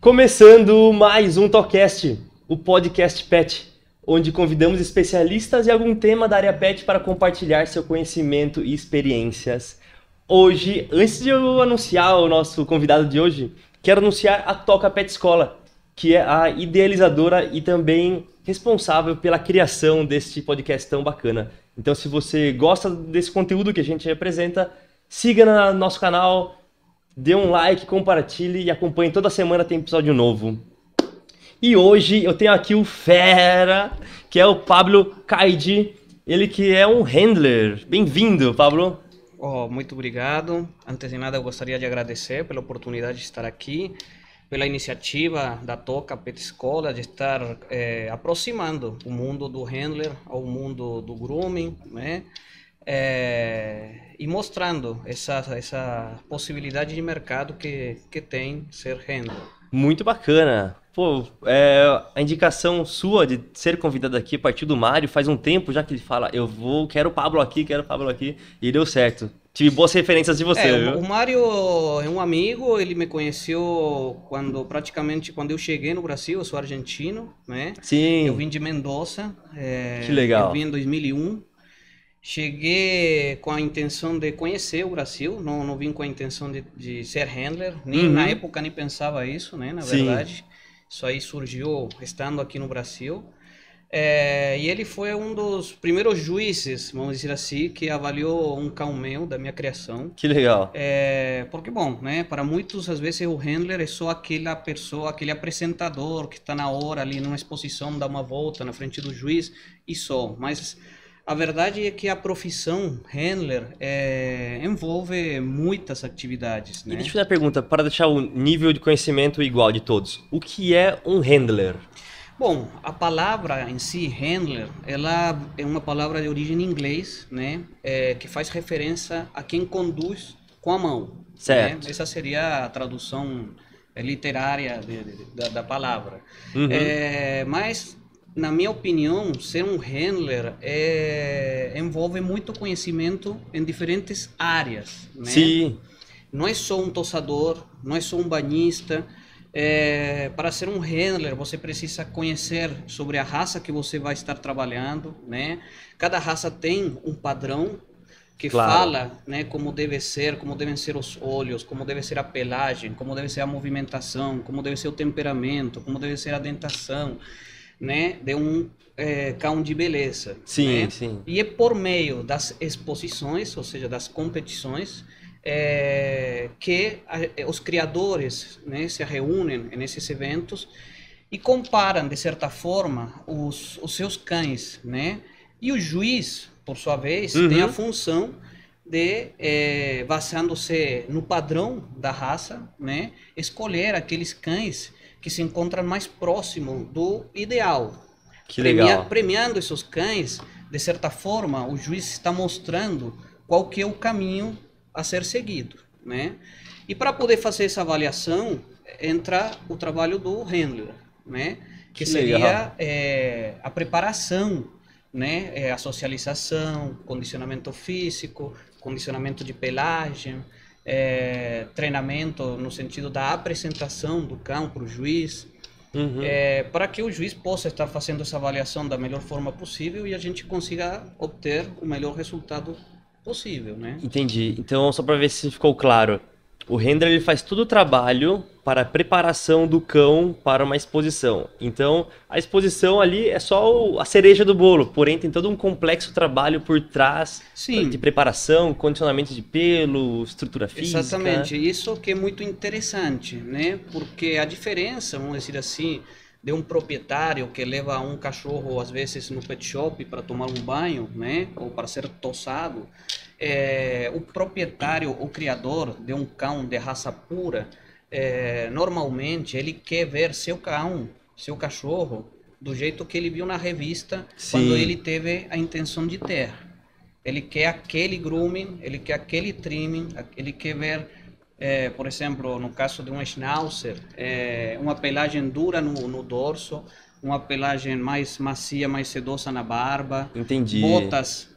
Começando mais um Tocast, o podcast Pet, onde convidamos especialistas de algum tema da área Pet para compartilhar seu conhecimento e experiências. Hoje, antes de eu anunciar o nosso convidado de hoje, quero anunciar a Toca Pet Escola, que é a idealizadora e também responsável pela criação deste podcast tão bacana. Então, se você gosta desse conteúdo que a gente apresenta, siga no nosso canal, dê um like, compartilhe e acompanhe toda semana tem episódio novo. E hoje eu tenho aqui o fera, que é o Pablo Caidi, ele que é um handler. Bem-vindo, Pablo. Oh, muito obrigado. Antes de nada, eu gostaria de agradecer pela oportunidade de estar aqui, pela iniciativa da Toca Pet Escola de estar eh, aproximando o mundo do handler ao mundo do grooming, né? É, e mostrando essa, essa possibilidade de mercado que, que tem ser handler. Muito bacana. Pô, é, a indicação sua de ser convidado aqui partiu do Mário faz um tempo já que ele fala, eu vou, quero o Pablo aqui, quero o Pablo aqui, e deu certo. Tive boas referências de você, é? O Mário é um amigo, ele me conheceu quando praticamente quando eu cheguei no Brasil, eu sou argentino, né? Sim. Eu vim de Mendoza. É, Que legal. Eu vim em 2001. Cheguei com a intenção de conhecer o Brasil, não, não vim com a intenção de, de ser handler, nem Uhum. na época nem pensava isso, né, na Sim. verdade. Isso aí surgiu estando aqui no Brasil. É, e ele foi um dos primeiros juízes, vamos dizer assim, que avaliou um cão meu da minha criação. Que legal. É, porque, bom, né, para muitos, às vezes, o handler é só aquela pessoa, aquele apresentador que está na hora ali numa exposição, dá uma volta na frente do juiz e só. Mas a verdade é que a profissão handler é, envolve muitas atividades, E né? deixa eu fazer uma pergunta, para deixar o nível de conhecimento igual de todos. O que é um handler? Bom, a palavra em si, handler, ela é uma palavra de origem em inglês, né? É, que faz referência a quem conduz com a mão. Certo. né? Essa seria a tradução é, literária de- de- da, da palavra. Uhum. É, mas, na minha opinião, ser um handler é, envolve muito conhecimento em diferentes áreas. Né? Sim. não é só um tossador, não é só um banhista. É, para ser um handler, você precisa conhecer sobre a raça que você vai estar trabalhando, né? Cada raça tem um padrão que Claro. fala, né, como deve ser, como devem ser os olhos, como deve ser a pelagem, como deve ser a movimentação, como deve ser o temperamento, como deve ser a dentação, né, de um é, cão de beleza. Sim, né? sim. E é por meio das exposições, ou seja, das competições, é, que a- os criadores né, se reúnem nesses eventos e comparam, de certa forma, os, os seus cães. Né? E o juiz, por sua vez, Uhum. tem a função de, é, baseando-se no padrão da raça, né, escolher aqueles cães que se encontram mais próximo do ideal. Que Premia- legal. premiando esses cães, de certa forma, o juiz está mostrando qual que é o caminho a ser seguido, né? E para poder fazer essa avaliação, entra o trabalho do handler, né? Que, Que seria é, a preparação, né? É, a socialização, condicionamento físico, condicionamento de pelagem, é, treinamento no sentido da apresentação do cão para o juiz, Uhum. é, para que o juiz possa estar fazendo essa avaliação da melhor forma possível e a gente consiga obter o melhor resultado possível, né? Entendi. Então, só para ver se ficou claro. O handler ele faz todo o trabalho para a preparação do cão para uma exposição. Então, a exposição ali é só a cereja do bolo, porém tem todo um complexo trabalho por trás Sim. de preparação, condicionamento de pelo, estrutura física. Exatamente, isso que é muito interessante, né? Porque a diferença, vamos dizer assim, de um proprietário que leva um cachorro às vezes no pet shop para tomar um banho, né? Ou para ser tossado, é, o proprietário, o criador de um cão de raça pura, é, normalmente ele quer ver seu cão, seu cachorro, do jeito que ele viu na revista quando Sim. ele teve a intenção de ter. Ele quer aquele grooming, ele quer aquele trimming, ele quer ver, eh, por exemplo, no caso de um schnauzer, eh, uma pelagem dura no, no dorso, uma pelagem mais macia, mais sedosa na barba, Entendi. botas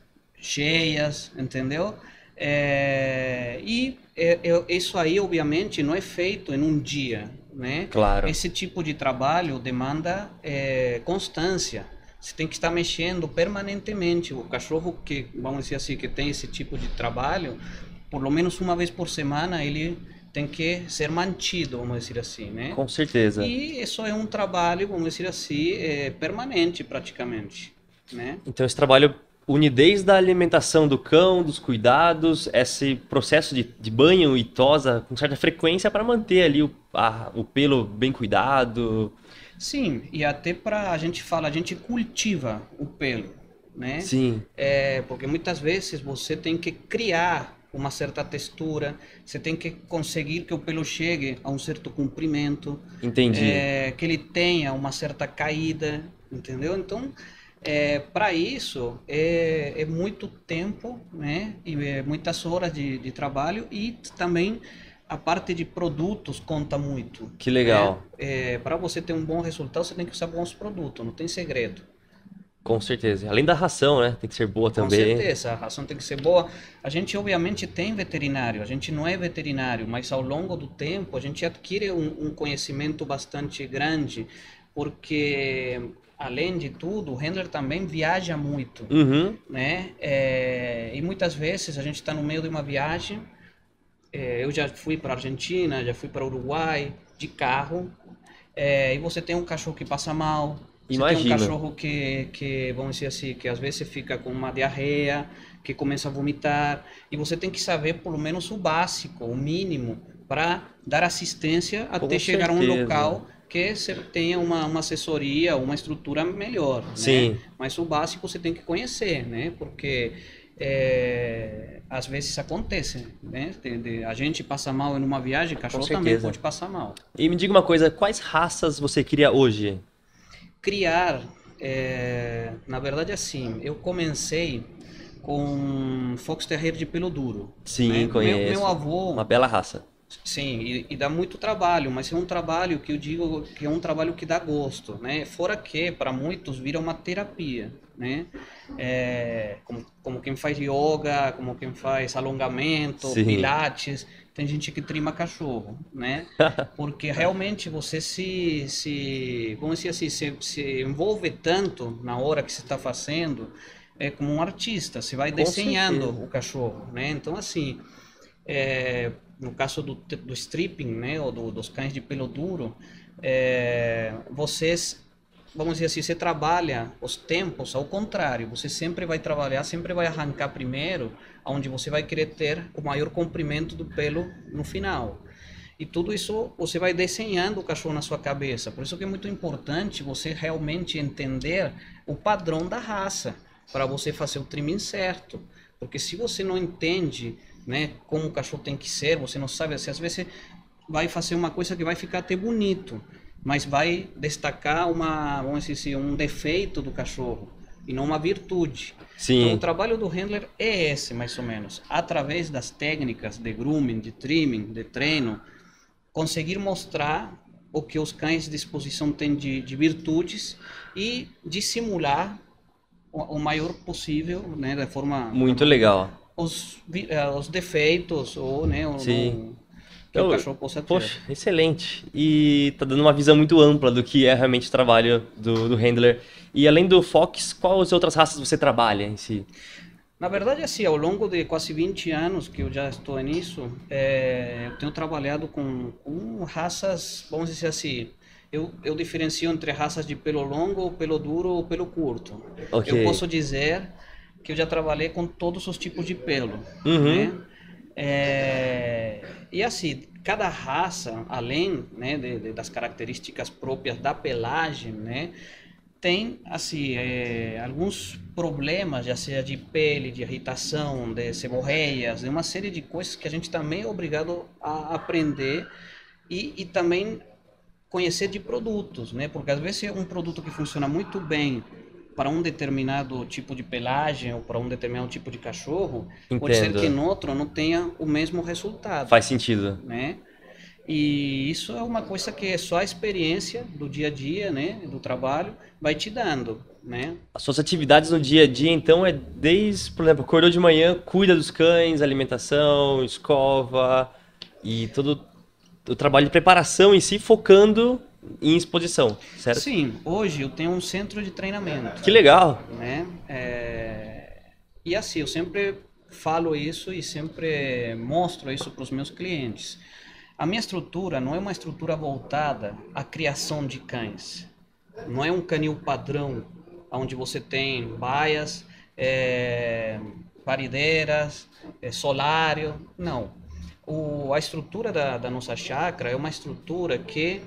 cheias, entendeu? É, e é, é, isso aí, obviamente, não é feito em um dia. né? Claro. Esse tipo de trabalho demanda é, constância. Você tem que estar mexendo permanentemente. O cachorro que, vamos dizer assim, que tem esse tipo de trabalho, por lo menos uma vez por semana, ele tem que ser mantido, vamos dizer assim, né? Com certeza. E isso é um trabalho, vamos dizer assim, é, permanente praticamente, né? Então esse trabalho une desde a alimentação do cão, dos cuidados, esse processo de, de banho e tosa com certa frequência para manter ali o, a, o pelo bem cuidado. Sim, e até para a gente fala, a gente cultiva o pelo, né? Sim. É, porque muitas vezes você tem que criar uma certa textura, você tem que conseguir que o pelo chegue a um certo comprimento, Entendi. é, que ele tenha uma certa caída, entendeu? Então, é, para isso é, é muito tempo, né? E é muitas horas de, de trabalho e também a parte de produtos conta muito. Que legal. É, para você ter um bom resultado, você tem que usar bons produtos, não tem segredo. Com certeza. Além da ração, né? Tem que ser boa Com também. certeza, a ração tem que ser boa. A gente, obviamente, tem veterinário, a gente não é veterinário, mas ao longo do tempo a gente adquire um, um conhecimento bastante grande, porque, além de tudo, o handler também viaja muito, Uhum. né? É, e muitas vezes a gente está no meio de uma viagem. é, eu já fui para Argentina, já fui para Uruguai de carro, é, e você tem um cachorro que passa mal, você tem um Imagina. cachorro que, que, vamos dizer assim, que às vezes fica com uma diarreia, que começa a vomitar, e você tem que saber pelo menos o básico, o mínimo, para dar assistência até chegar a um certeza. local que você tenha uma, uma assessoria, uma estrutura melhor, né? Sim. Mas o básico você tem que conhecer, né? Porque é, às vezes acontece, né? A gente passa mal em uma viagem, cachorro também pode passar mal. E me diga uma coisa, quais raças você cria hoje? criar, é, na verdade assim, eu comecei com Fox Terrier de pelo duro. Sim, né? conheço. Meu, meu avô, Uma bela raça. Sim, e, e dá muito trabalho, mas é um trabalho que eu digo que é um trabalho que dá gosto, né? Fora que para muitos vira uma terapia, né? É, como, como quem faz yoga, como quem faz alongamento, Sim. pilates, tem gente que trima cachorro, né? Porque realmente você se, se vamos dizer assim, se, se envolve tanto na hora que você está fazendo, é como um artista, você vai Com desenhando certeza. o cachorro, né? Então assim, é, no caso do, do stripping, né, ou do- dos cães de pelo duro, é, vocês, vamos dizer assim, você trabalha os tempos ao contrário, você sempre vai trabalhar, sempre vai arrancar primeiro, onde você vai querer ter o maior comprimento do pelo no final. E tudo isso você vai desenhando o cachorro na sua cabeça. Por isso que é muito importante você realmente entender o padrão da raça para você fazer o trimming certo. Porque se você não entende, né, como o cachorro tem que ser, você não sabe, assim, às vezes vai fazer uma coisa que vai ficar até bonito, mas vai destacar uma, vamos dizer assim, um defeito do cachorro e não uma virtude. Então, Sim. o trabalho do handler é esse, mais ou menos. Através das técnicas de grooming, de trimming, de treino, conseguir mostrar o que os cães de exposição têm de, de virtudes e dissimular o, o maior possível, né, da forma Muito legal. Os, eh, os defeitos ou né, o, Sim. o- que o Eu- cachorro possa ter. Poxa, excelente. E tá dando uma visão muito ampla do que é realmente o trabalho do, do handler. E além do Fox, quais outras raças você trabalha em si? Na verdade, assim, ao longo de quase 20 anos que eu já estou nisso, eh, eu tenho trabalhado com, com raças, vamos dizer assim, eu, eu diferencio entre raças de pelo longo, pelo duro ou pelo curto. Ok. Eu posso dizer que eu já trabalhei com todos os tipos de pelo, Uhum. né? É, e assim, cada raça, além né, de- de- das características próprias da pelagem, né, tem assim é, alguns problemas, já seja de pele, de irritação, de seborreias, de uma série de coisas que a gente também é obrigado a aprender e, e também conhecer de produtos, né? Porque às vezes um produto que funciona muito bem para um determinado tipo de pelagem ou para um determinado tipo de cachorro, pode ser Entendo. que no outro não tenha o mesmo resultado Faz sentido. né? E isso é uma coisa que só a experiência do dia a dia, né, do trabalho, vai te dando, né? As suas atividades no dia a dia, então, é desde, por exemplo, acordou de manhã, cuida dos cães, alimentação, escova e todo o trabalho de preparação em si, focando em exposição, certo? Sim, hoje eu tenho um centro de treinamento. Que legal! Né? É... E assim, eu sempre falo isso e sempre mostro isso para os meus clientes. A minha estrutura não é uma estrutura voltada à criação de cães. Não é um canil padrão, onde você tem baias, é, parideiras, é, solário. Não. O, a estrutura da, da nossa chácara é uma estrutura que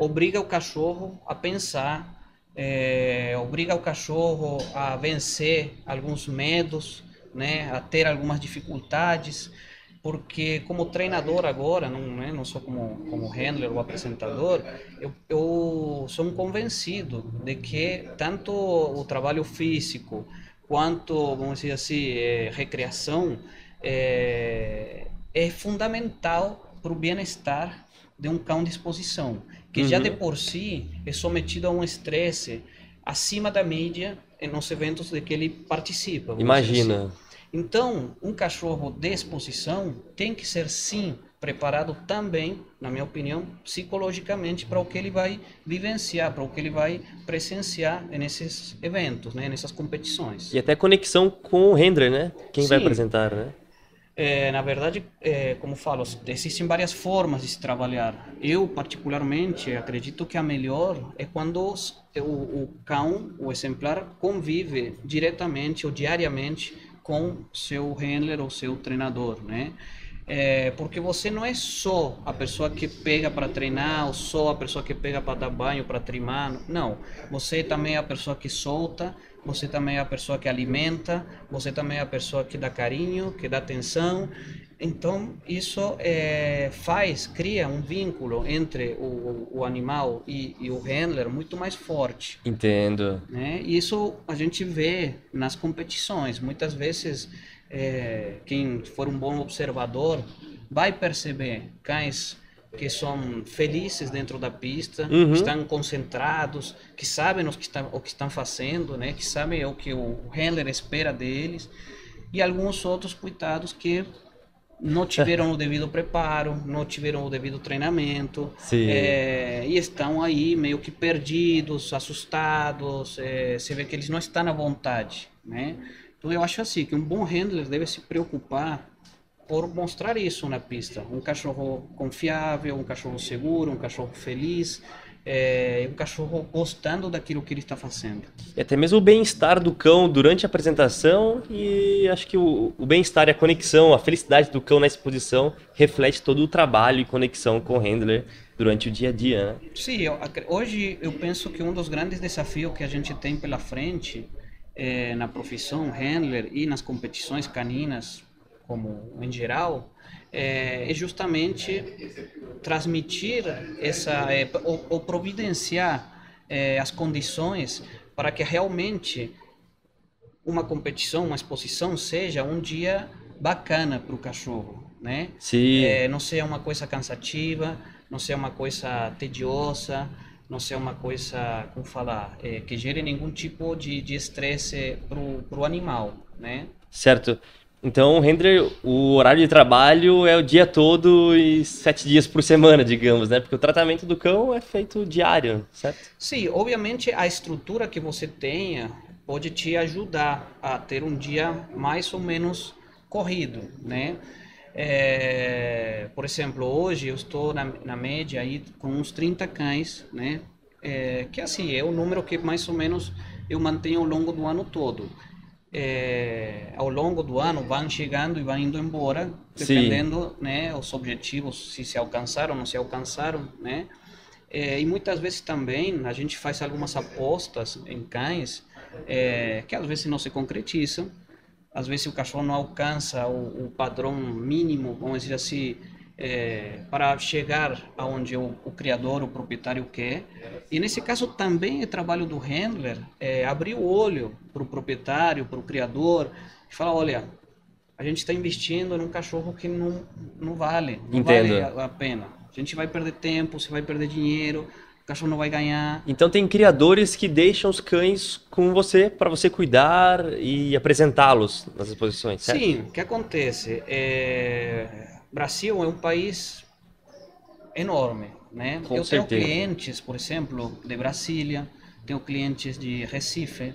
obriga o cachorro a pensar, é, obriga o cachorro a vencer alguns medos, né, a ter algumas dificuldades, porque como treinador agora, não, né, não sou como, como handler ou apresentador, eu, eu sou um convencido de que tanto o trabalho físico quanto, vamos dizer assim, é, recreação é, é fundamental para o bem-estar de um cão de exposição, que uhum. já de por si é sometido a um estresse acima da média nos eventos de que ele participa. Imagina. Assim. Então, um cachorro de exposição tem que ser sim preparado também, na minha opinião, psicologicamente para o que ele vai vivenciar, para o que ele vai presenciar nesses eventos, né, nessas competições. E até conexão com o handler, né? Quem sim. vai apresentar, né? É, na verdade, é, como falo, existem várias formas de se trabalhar. Eu, particularmente, acredito que a melhor é quando o, o cão, o exemplar, convive diretamente ou diariamente com seu handler ou seu treinador, né? É, porque você não é só a pessoa que pega para treinar, ou só a pessoa que pega para dar banho, para trimar. Não. Você também é a pessoa que solta, você também é a pessoa que alimenta, você também é a pessoa que dá carinho, que dá atenção. Então, isso é, faz, cria um vínculo entre o, o animal e, e, o handler muito mais forte. Entendo. Né? E isso a gente vê nas competições. Muitas vezes, é, quem for um bom observador vai perceber cães que são felizes dentro da pista, uhum. estão concentrados, que sabem o que, está, o que estão fazendo, né? que sabem o que o handler espera deles. E alguns outros, coitados, que não tiveram o devido preparo, não tiveram o devido treinamento é, e estão aí meio que perdidos, assustados. É, você vê que eles não estão à vontade, né? Então eu acho assim que um bom handler deve se preocupar por mostrar isso na pista, um cachorro confiável, um cachorro seguro, um cachorro feliz, é, o cachorro gostando daquilo que ele está fazendo. E até mesmo o bem-estar do cão durante a apresentação e acho que o, o bem-estar e a conexão, a felicidade do cão na exposição reflete todo o trabalho e conexão com o handler durante o dia a dia, né? Sim, eu, hoje eu penso que um dos grandes desafios que a gente tem pela frente é, na profissão handler e nas competições caninas, como em geral, é, é justamente transmitir essa é, ou, ou, providenciar é, as condições para que realmente uma competição, uma exposição seja um dia bacana para o cachorro, né? Sim. É, não seja uma coisa cansativa, não seja uma coisa tediosa, não seja uma coisa, como falar, é, que gere nenhum tipo de estresse para o animal, né? Certo. Então, o render, o horário de trabalho é o dia todo e sete dias por semana, digamos, né? Porque o tratamento do cão é feito diário, certo? Sim, obviamente a estrutura que você tenha pode te ajudar a ter um dia mais ou menos corrido, né? É, por exemplo, hoje eu estou na, na média aí com uns 30 cães, né? É, que assim, é o número que mais ou menos eu mantenho ao longo do ano todo é, ao longo do ano vão chegando e vão indo embora, dependendo, Sim. né, os objetivos se se alcançaram ou não se alcançaram, né? É, e muitas vezes também a gente faz algumas apostas em cães é, que às vezes não se concretizam, às vezes o cachorro não alcança o, o padrão mínimo, vamos dizer assim, é, para chegar aonde o, o, criador, o proprietário quer. E nesse caso também é trabalho do handler é, abrir o olho para o proprietário, para o criador, e falar, olha, a gente está investindo num cachorro que não, não vale, não Entendo. vale a, a pena. A gente vai perder tempo, você vai perder dinheiro, o cachorro não vai ganhar. Então tem criadores que deixam os cães com você para você cuidar e apresentá-los nas exposições, certo? Sim, o que acontece? É Brasil é um país enorme, né? Com eu certeza. tenho clientes, por exemplo, de Brasília, tenho clientes de Recife,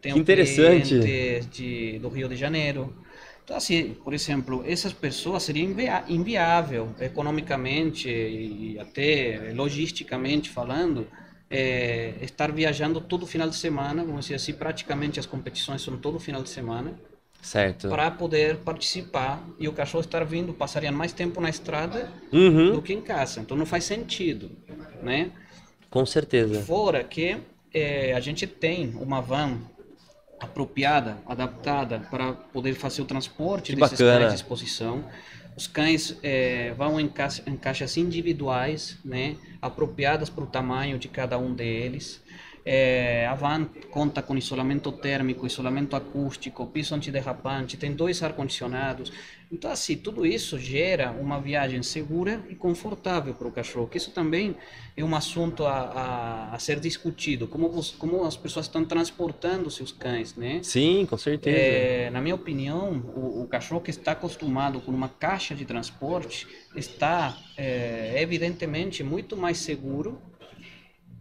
tenho Que interessante. clientes de, do Rio de Janeiro. Então, assim, por exemplo, essas pessoas seria invia inviável economicamente e até logisticamente falando, é, estar viajando todo final de semana, vamos dizer assim, praticamente as competições são todo final de semana, Certo. para poder participar e o cachorro estar vindo, passaria mais tempo na estrada Uhum, do que em casa. Então não faz sentido, né? com certeza. Fora que eh, a gente tem uma van apropriada, adaptada para poder fazer o transporte Que desses bacana. cães de exposição. Os cães eh, vão em, ca em caixas individuais, né, apropriadas para o tamanho de cada um deles. Eh, a van conta com isolamento térmico, isolamento acústico, piso antiderrapante, tem dois ar-condicionados. Então, assim, tudo isso gera uma viagem segura e confortável para o cachorro. Que isso também é um assunto a, a, a ser discutido. Como, os- como as pessoas estão transportando seus cães, né? Sim, com certeza. É, na minha opinião, o, o cachorro que está acostumado com uma caixa de transporte está, é, evidentemente, muito mais seguro.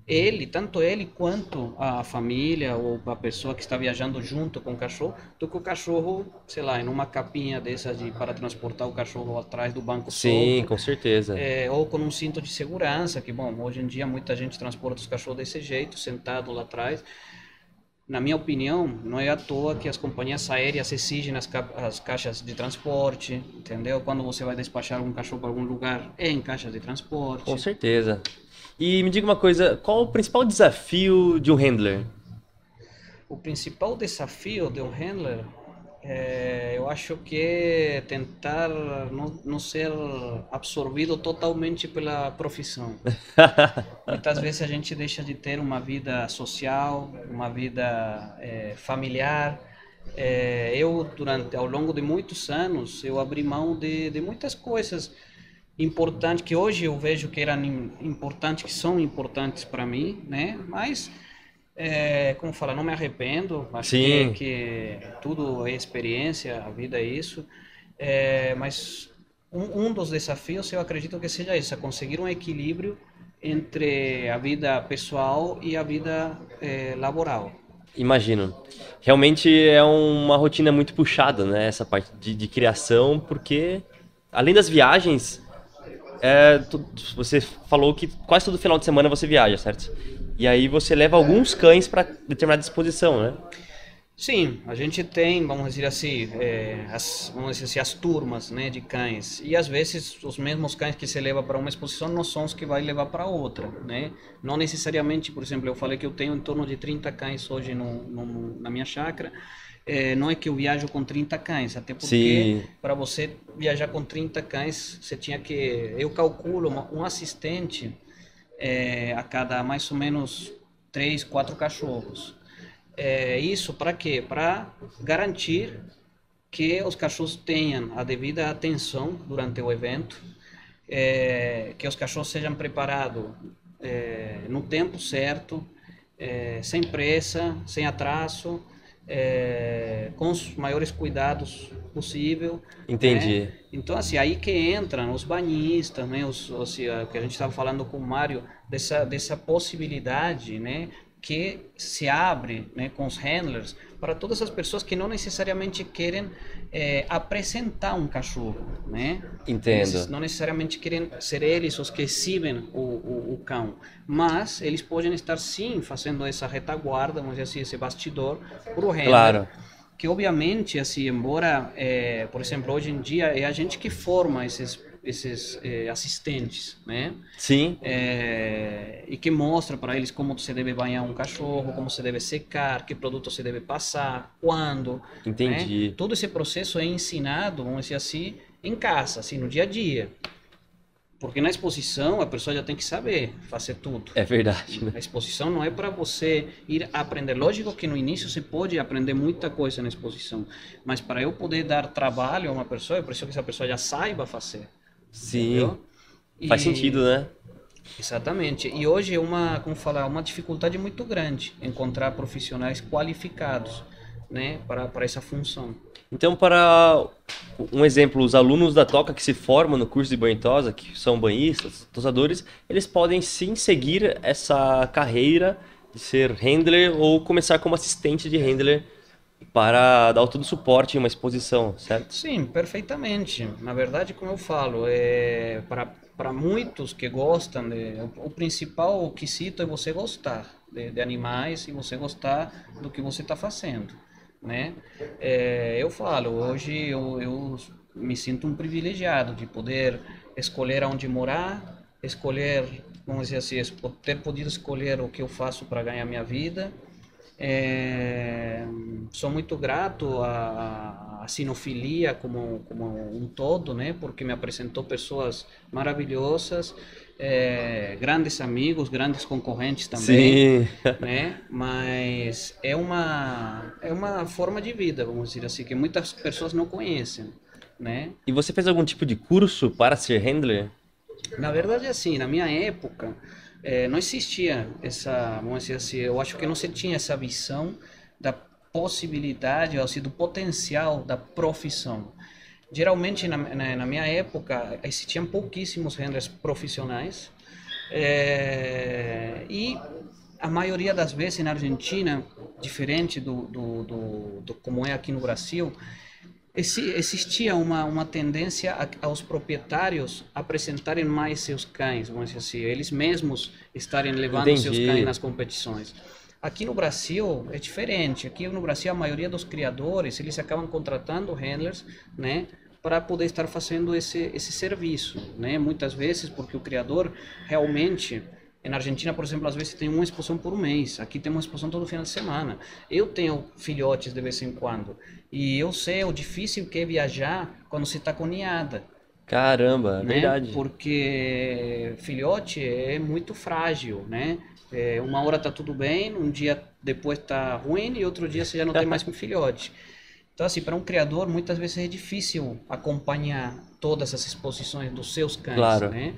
Ele, tanto ele quanto a família ou a pessoa que está viajando junto com o cachorro, do que o cachorro, sei lá, em uma capinha dessas de, para transportar o cachorro atrás do banco Sim, solto. com certeza. É, ou com um cinto de segurança, que bom, hoje em dia muita gente transporta os cachorros desse jeito, sentado lá atrás. Na minha opinião, não é à toa que as companhias aéreas exigem as, ca- as caixas de transporte, entendeu? Quando você vai despachar um cachorro para algum lugar, é em caixas de transporte. Com certeza. E me diga uma coisa, qual o principal desafio de um handler? O principal desafio de um handler, é, eu acho que é tentar não, não ser absorvido totalmente pela profissão. Muitas vezes a gente deixa de ter uma vida social, uma vida eh, familiar. Eh, eu, durante, ao longo de muitos anos, eu abri mão de, de muitas coisas importantes que hoje eu vejo que eram im- importantes, que são importantes para mim, né? Mas, eh, como fala, não me arrependo. Acho Sim. que, que tudo é experiência, a vida é isso. Eh, mas um, um dos desafios eu acredito que seja isso, é conseguir um equilíbrio entre a vida pessoal e a vida eh, laboral. Imagino. Realmente é uma rotina muito puxada, né? Essa parte de, de criação, porque além das viagens, é, tu- você falou que quase todo final de semana você viaja, certo? E aí você leva alguns cães para determinada disposição, né? Sim, a gente tem, vamos dizer assim, eh, as, vamos dizer assim, as turmas, né, de cães. E às vezes os mesmos cães que se leva para uma exposição não são os que vai levar para outra, né? Não necessariamente, por exemplo, eu falei que eu tenho em torno de 30 cães hoje no, no- na minha chácara. Eh, não é que eu viajo com 30 cães, até porque para você viajar com 30 cães, você tinha que, eu calculo uma- um assistente eh, a cada mais ou menos 3, 4 cachorros. É, isso para quê? Para garantir que os cachorros tenham a devida atenção durante o evento, é, que os cachorros sejam preparados é, no tempo certo, é, sem pressa, sem atraso, é, com os maiores cuidados possível. Entendi. né? Então, assim, aí que entram os banhistas, né? Os, os, eh, que a gente estava falando com o Mário, dessa, dessa possibilidade, né? Que se abre né, com os handlers para todas as pessoas que não necessariamente querem eh, apresentar um cachorro, né? Entendo. Não necessariamente querem ser eles os que exibem o, o, o cão, mas eles podem estar sim fazendo essa retaguarda, vamos dizer assim, esse bastidor para o handler Claro. que obviamente assim embora eh, por exemplo hoje em dia é a gente que forma esses esses eh, assistentes né Sim, Eh, e que mostra para eles como você deve banhar um cachorro como você deve secar que produto você deve passar quando entendi. né? todo esse processo é ensinado vamos dizer assim em casa assim no dia a dia porque na exposição a pessoa já tem que saber fazer tudo É verdade, né? a exposição não é para você ir aprender. Lógico que no início você pode aprender muita coisa na exposição, mas para eu poder dar trabalho a uma pessoa, eu preciso que essa pessoa já saiba fazer. Sim, faz sentido, né? Exatamente. E hoje é uma, como falar, uma dificuldade muito grande encontrar profissionais qualificados, né, para para essa função. Então, para um exemplo, os alunos da Toca que se formam no curso de banho tosa, que são banhistas, tosadores, eles podem sim seguir essa carreira de ser handler ou começar como assistente de handler para dar todo o suporte em uma exposição, certo? Sim, perfeitamente. Na verdade, como eu falo, é para muitos que gostam, de, o, o principal quesito é você gostar de, de, animais e você gostar do que você está fazendo, né? É, eu falo, hoje eu, eu me sinto um privilegiado de poder escolher onde morar, escolher, vamos dizer assim, ter podido escolher o que eu faço para ganhar minha vida, é, sou muito grato à, à sinofilia como, como um todo, né? Porque me apresentou pessoas maravilhosas, é, grandes amigos, grandes concorrentes também, Sim. né? Mas é uma é uma forma de vida, vamos dizer assim, que muitas pessoas não conhecem, né? E você fez algum tipo de curso para ser handler? Na verdade, assim, na minha época é, não existia essa, vamos dizer assim, eu acho que não se tinha essa visão da possibilidade, ou seja, do potencial da profissão. Geralmente, na, na, na minha época, existiam pouquíssimos renders profissionais é, e a maioria das vezes na Argentina, diferente do, do, do, do como é aqui no Brasil, existia uma, uma tendência a, aos proprietários apresentarem mais seus cães, vamos dizer assim, eles mesmos estarem levando Entendi. seus cães nas competições. Aqui no Brasil é diferente. Aqui no Brasil a maioria dos criadores eles acabam contratando handlers, né, para poder estar fazendo esse esse serviço, né? Muitas vezes porque o criador realmente na Argentina, por exemplo, às vezes tem uma exposição por mês. Aqui tem uma exposição todo final de semana. Eu tenho filhotes de vez em quando. E eu sei o difícil que é viajar quando se está com ninhada. Caramba, é né? verdade. Porque filhote é muito frágil, né? É, uma hora tá tudo bem, um dia depois tá ruim e outro dia você já não tem mais com filhote. Então, assim, para um criador, muitas vezes é difícil acompanhar todas as exposições dos seus cães, claro. né?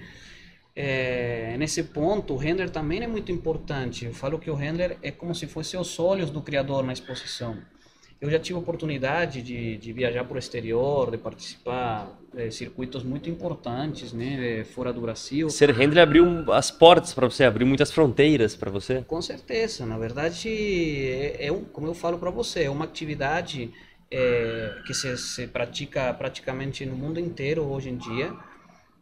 É, nesse ponto, o render também é muito importante. Eu falo que o render é como se fosse os olhos do criador na exposição. Eu já tive a oportunidade de, de viajar para o exterior, de participar de circuitos muito importantes, né, fora do Brasil. Ser render abriu as portas para você, abriu muitas fronteiras para você. Com certeza, na verdade, é, é um, como eu falo para você, é uma atividade é, que se, se pratica praticamente no mundo inteiro hoje em dia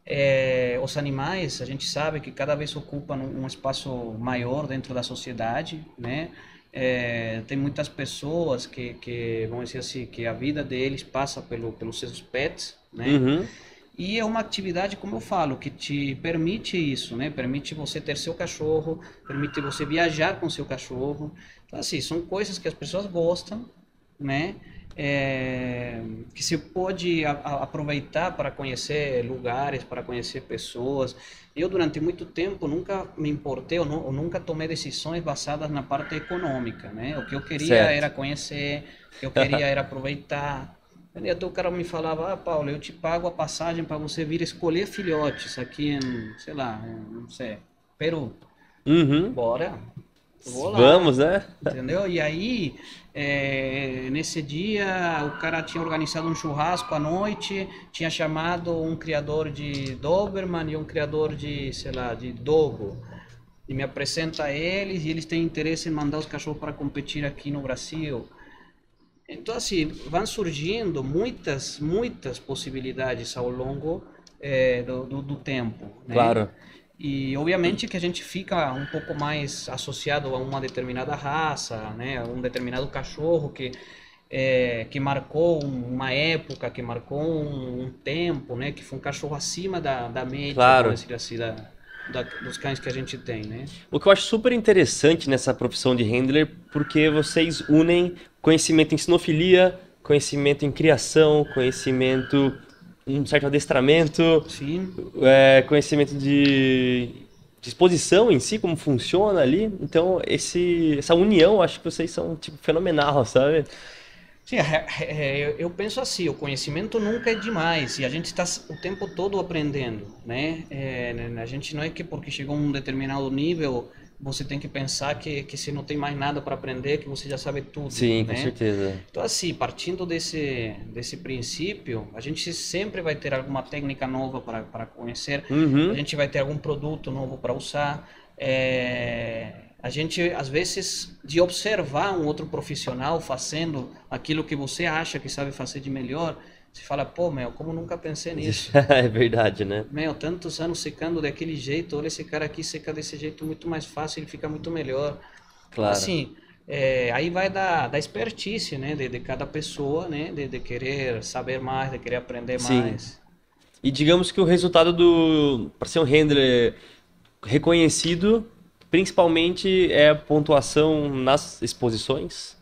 é, os animais, a gente sabe que cada vez ocupam um espaço maior dentro da sociedade, né? É, tem muitas pessoas que, que, vamos dizer assim, que a vida deles passa pelo, pelos seus pets, né? Uhum. E é uma atividade, como eu falo, que te permite isso, né? Permite você ter seu cachorro, permite você viajar com seu cachorro. Então, assim, são coisas que as pessoas gostam, né? É, que se pode a, a, aproveitar para conhecer lugares, para conhecer pessoas. Eu, durante muito tempo, nunca me importei, eu, não, eu nunca tomei decisões baseadas na parte econômica, né? O que eu queria certo. era conhecer, o que eu queria era aproveitar. Até o cara me falava, ah, Paulo, eu te pago a passagem para você vir escolher filhotes aqui em, sei lá, não sei, Peru. Uhum. Bora. Vamos, né? Entendeu? E aí é, nesse dia, o cara tinha organizado um churrasco à noite, tinha chamado um criador de Doberman e um criador de, sei lá, de Dogo. E me apresenta a eles e eles têm interesse em mandar os cachorros para competir aqui no Brasil. Então, assim, vão surgindo muitas, muitas possibilidades ao longo é, do, do, do, tempo. Né? Claro. E obviamente que a gente fica um pouco mais associado a uma determinada raça, né, a um determinado cachorro que é, que marcou uma época, que marcou um, um, tempo, né, que foi um cachorro acima da, da média, claro. assim, da, da, dos cães que a gente tem, né? O que eu acho super interessante nessa profissão de handler, porque vocês unem conhecimento em sinofilia, conhecimento em criação, conhecimento um certo adestramento, é, conhecimento de, de exposição em si, como funciona ali. Então, esse, essa união, acho que vocês são tipo, fenomenal, sabe? Sim, é, é, eu penso assim, o conhecimento nunca é demais e a gente está o tempo todo aprendendo, né? É, a gente não é que porque chegou a um determinado nível você tem que pensar que, que você não tem mais nada para aprender, que você já sabe tudo. Sim, né? com certeza. Então, assim, partindo desse, desse princípio, a gente sempre vai ter alguma técnica nova para, conhecer, Uhum. a gente vai ter algum produto novo para usar. É, a gente, às vezes, de observar um outro profissional fazendo aquilo que você acha que sabe fazer de melhor, você fala, pô, meu, como nunca pensei nisso? é verdade, né? Meu, tantos anos secando daquele jeito, olha esse cara aqui seca desse jeito muito mais fácil, ele fica muito melhor. Claro. Assim, é, aí vai da, da expertise, né, de, de cada pessoa, né, de, de querer saber mais, de querer aprender Sim. mais. E digamos que o resultado do para ser um handler reconhecido, principalmente é a pontuação nas exposições.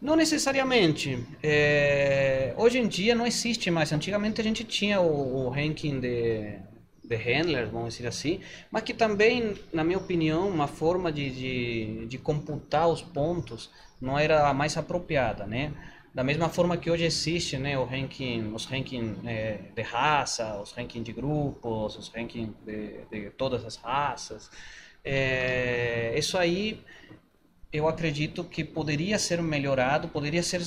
Não necessariamente. É, hoje em dia não existe mais. Antigamente a gente tinha o, o ranking de, de handlers, vamos dizer assim, mas que também, na minha opinião, uma forma de, de, de computar os pontos não era a mais apropriada, né? Da mesma forma que hoje existe, né, o ranking, os ranking é, de raça, os ranking de grupos, os ranking de, de todas as raças. É, isso aí eu acredito que poderia ser melhorado, poderia ser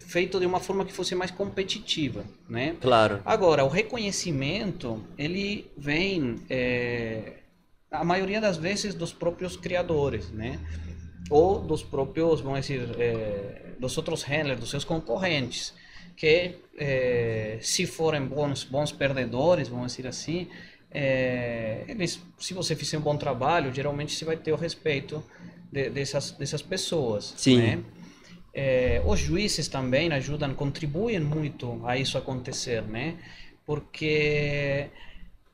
feito de uma forma que fosse mais competitiva, né? Claro. Agora, o reconhecimento, ele vem, é, a maioria das vezes, dos próprios criadores, né? Ou dos próprios, vamos dizer, é, dos outros handlers, dos seus concorrentes, que é, se forem bons, bons perdedores, vamos dizer assim, é, eles, se você fizer um bom trabalho, geralmente você vai ter o respeito de, dessas, dessas pessoas, Sim. né? É, os juízes também ajudam, contribuem muito a isso acontecer, né? Porque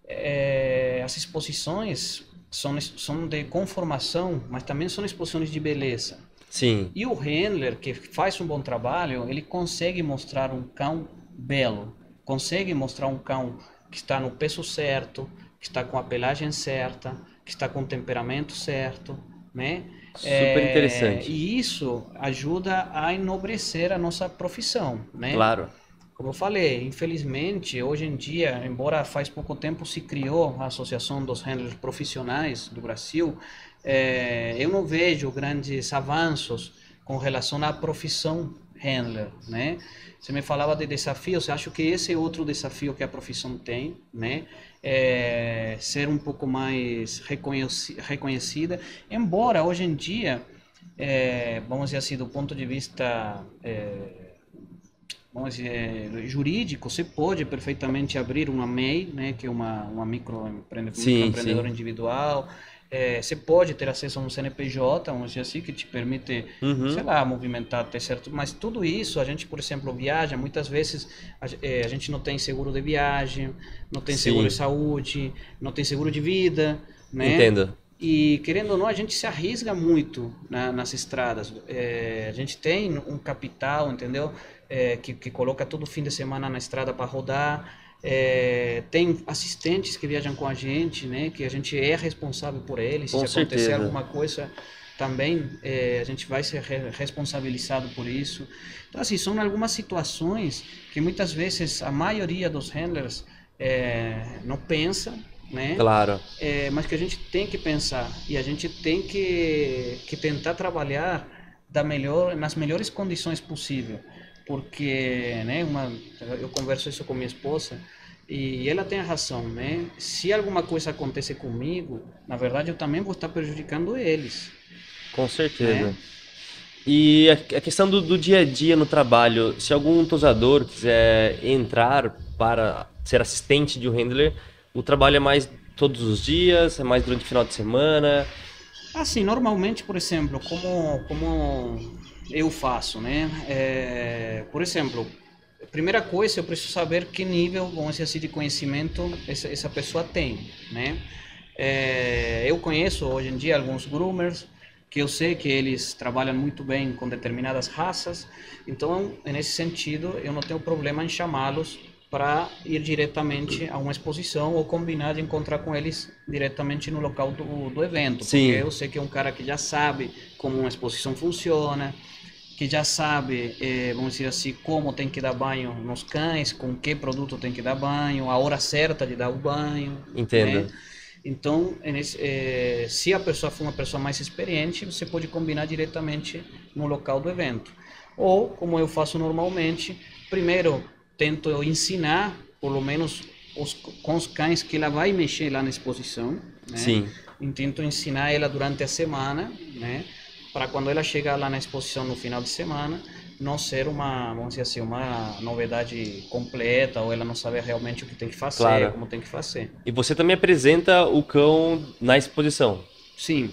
é, as exposições são, são de conformação, mas também são exposições de beleza. Sim. E o handler, que faz um bom trabalho, ele consegue mostrar um cão belo, consegue mostrar um cão que está no peso certo, que está com a pelagem certa, que está com o temperamento certo, né? Super interessante. E isso ajuda a enobrecer a nossa profissão, né? Claro. Como eu falei, infelizmente, hoje em dia, embora faz pouco tempo se criou a Associação dos Handlers Profissionais do Brasil, eh, eu não vejo grandes avanços com relação à profissão handler, né? Você me falava de desafios, acho que esse é outro desafio que a profissão tem, né? É ser um pouco mais reconheci reconhecida, embora hoje em dia, é, vamos dizer assim, do ponto de vista é, vamos dizer, jurídico, você pode perfeitamente abrir uma MEI, né, que é uma, uma microempreendedor Sim, microempreendedor sim. individual, é, você pode ter acesso a um CNPJ, dizer assim, que te permite, Uhum. sei lá, movimentar, ter certo, mas tudo isso, a gente, por exemplo, viaja, muitas vezes a, é, a gente não tem seguro de viagem, não tem Sim. seguro de saúde, não tem seguro de vida, né? Entendo. E querendo ou não, a gente se arrisca muito na- nas estradas. É, a gente tem um capital, entendeu? É, que, que coloca todo fim de semana na estrada para rodar. É, tem assistentes que viajam com a gente, né? Que a gente é responsável por eles. Com se acontecer certeza. alguma coisa, também é, a gente vai ser re- responsabilizado por isso. Então, assim, são algumas situações que muitas vezes a maioria dos handlers é, não pensa, né? Claro. É, mas que a gente tem que pensar e a gente tem que, que tentar trabalhar da melhor, nas melhores condições possível, porque, né, uma, eu converso isso com minha esposa e ela tem a razão, né? Se alguma coisa acontece comigo, na verdade eu também vou estar prejudicando eles. Com certeza. Né? E a a questão do, do dia a dia no trabalho, se algum tosador quiser entrar para ser assistente de um handler, o trabalho é mais todos os dias, é mais durante o final de semana. Assim, normalmente, por exemplo, como, como eu faço, né? É, por exemplo, primeira coisa, eu preciso saber que nível, vamos dizer assim, de conhecimento essa, essa pessoa tem, né? É, eu conheço hoje em dia alguns groomers que eu sei que eles trabalham muito bem com determinadas raças, então, nesse sentido, eu não tenho problema em chamá-los para ir diretamente a uma exposição ou combinar de encontrar com eles diretamente no local do, do evento. Sim. Porque eu sei que é um cara que já sabe como uma exposição funciona, que já sabe, eh, vamos dizer assim, como tem que dar banho nos cães, com que produto tem que dar banho, a hora certa de dar o banho. Entendo. né? Então, é, se a pessoa for uma pessoa mais experiente, você pode combinar diretamente no local do evento. Ou, como eu faço normalmente, primeiro tento ensinar, pelo menos os, com os cães que ela vai mexer lá na exposição. Né? Sim. E tento ensinar ela durante a semana, né? Para quando ela chegar lá na exposição no final de semana, não ser uma, vamos dizer assim, uma novidade completa ou ela não saber realmente o que tem que fazer, Claro. como tem que fazer. E você também apresenta o cão na exposição. Sim.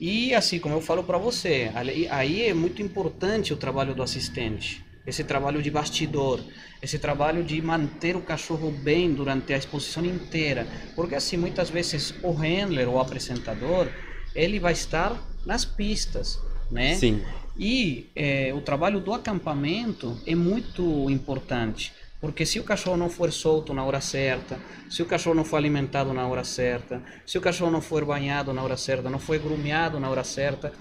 E assim, como eu falo para você, aí é muito importante o trabalho do assistente. Esse trabalho de bastidor, esse trabalho de manter o cachorro bem durante a exposição inteira. Porque assim, muitas vezes o handler ou o apresentador, ele vai estar nas pistas, né? Sim. E eh, o trabalho do acampamento é muito importante, porque se o cachorro não for solto na hora certa, se o cachorro não for alimentado na hora certa, se o cachorro não for banhado na hora certa, não for grumeado na hora certa,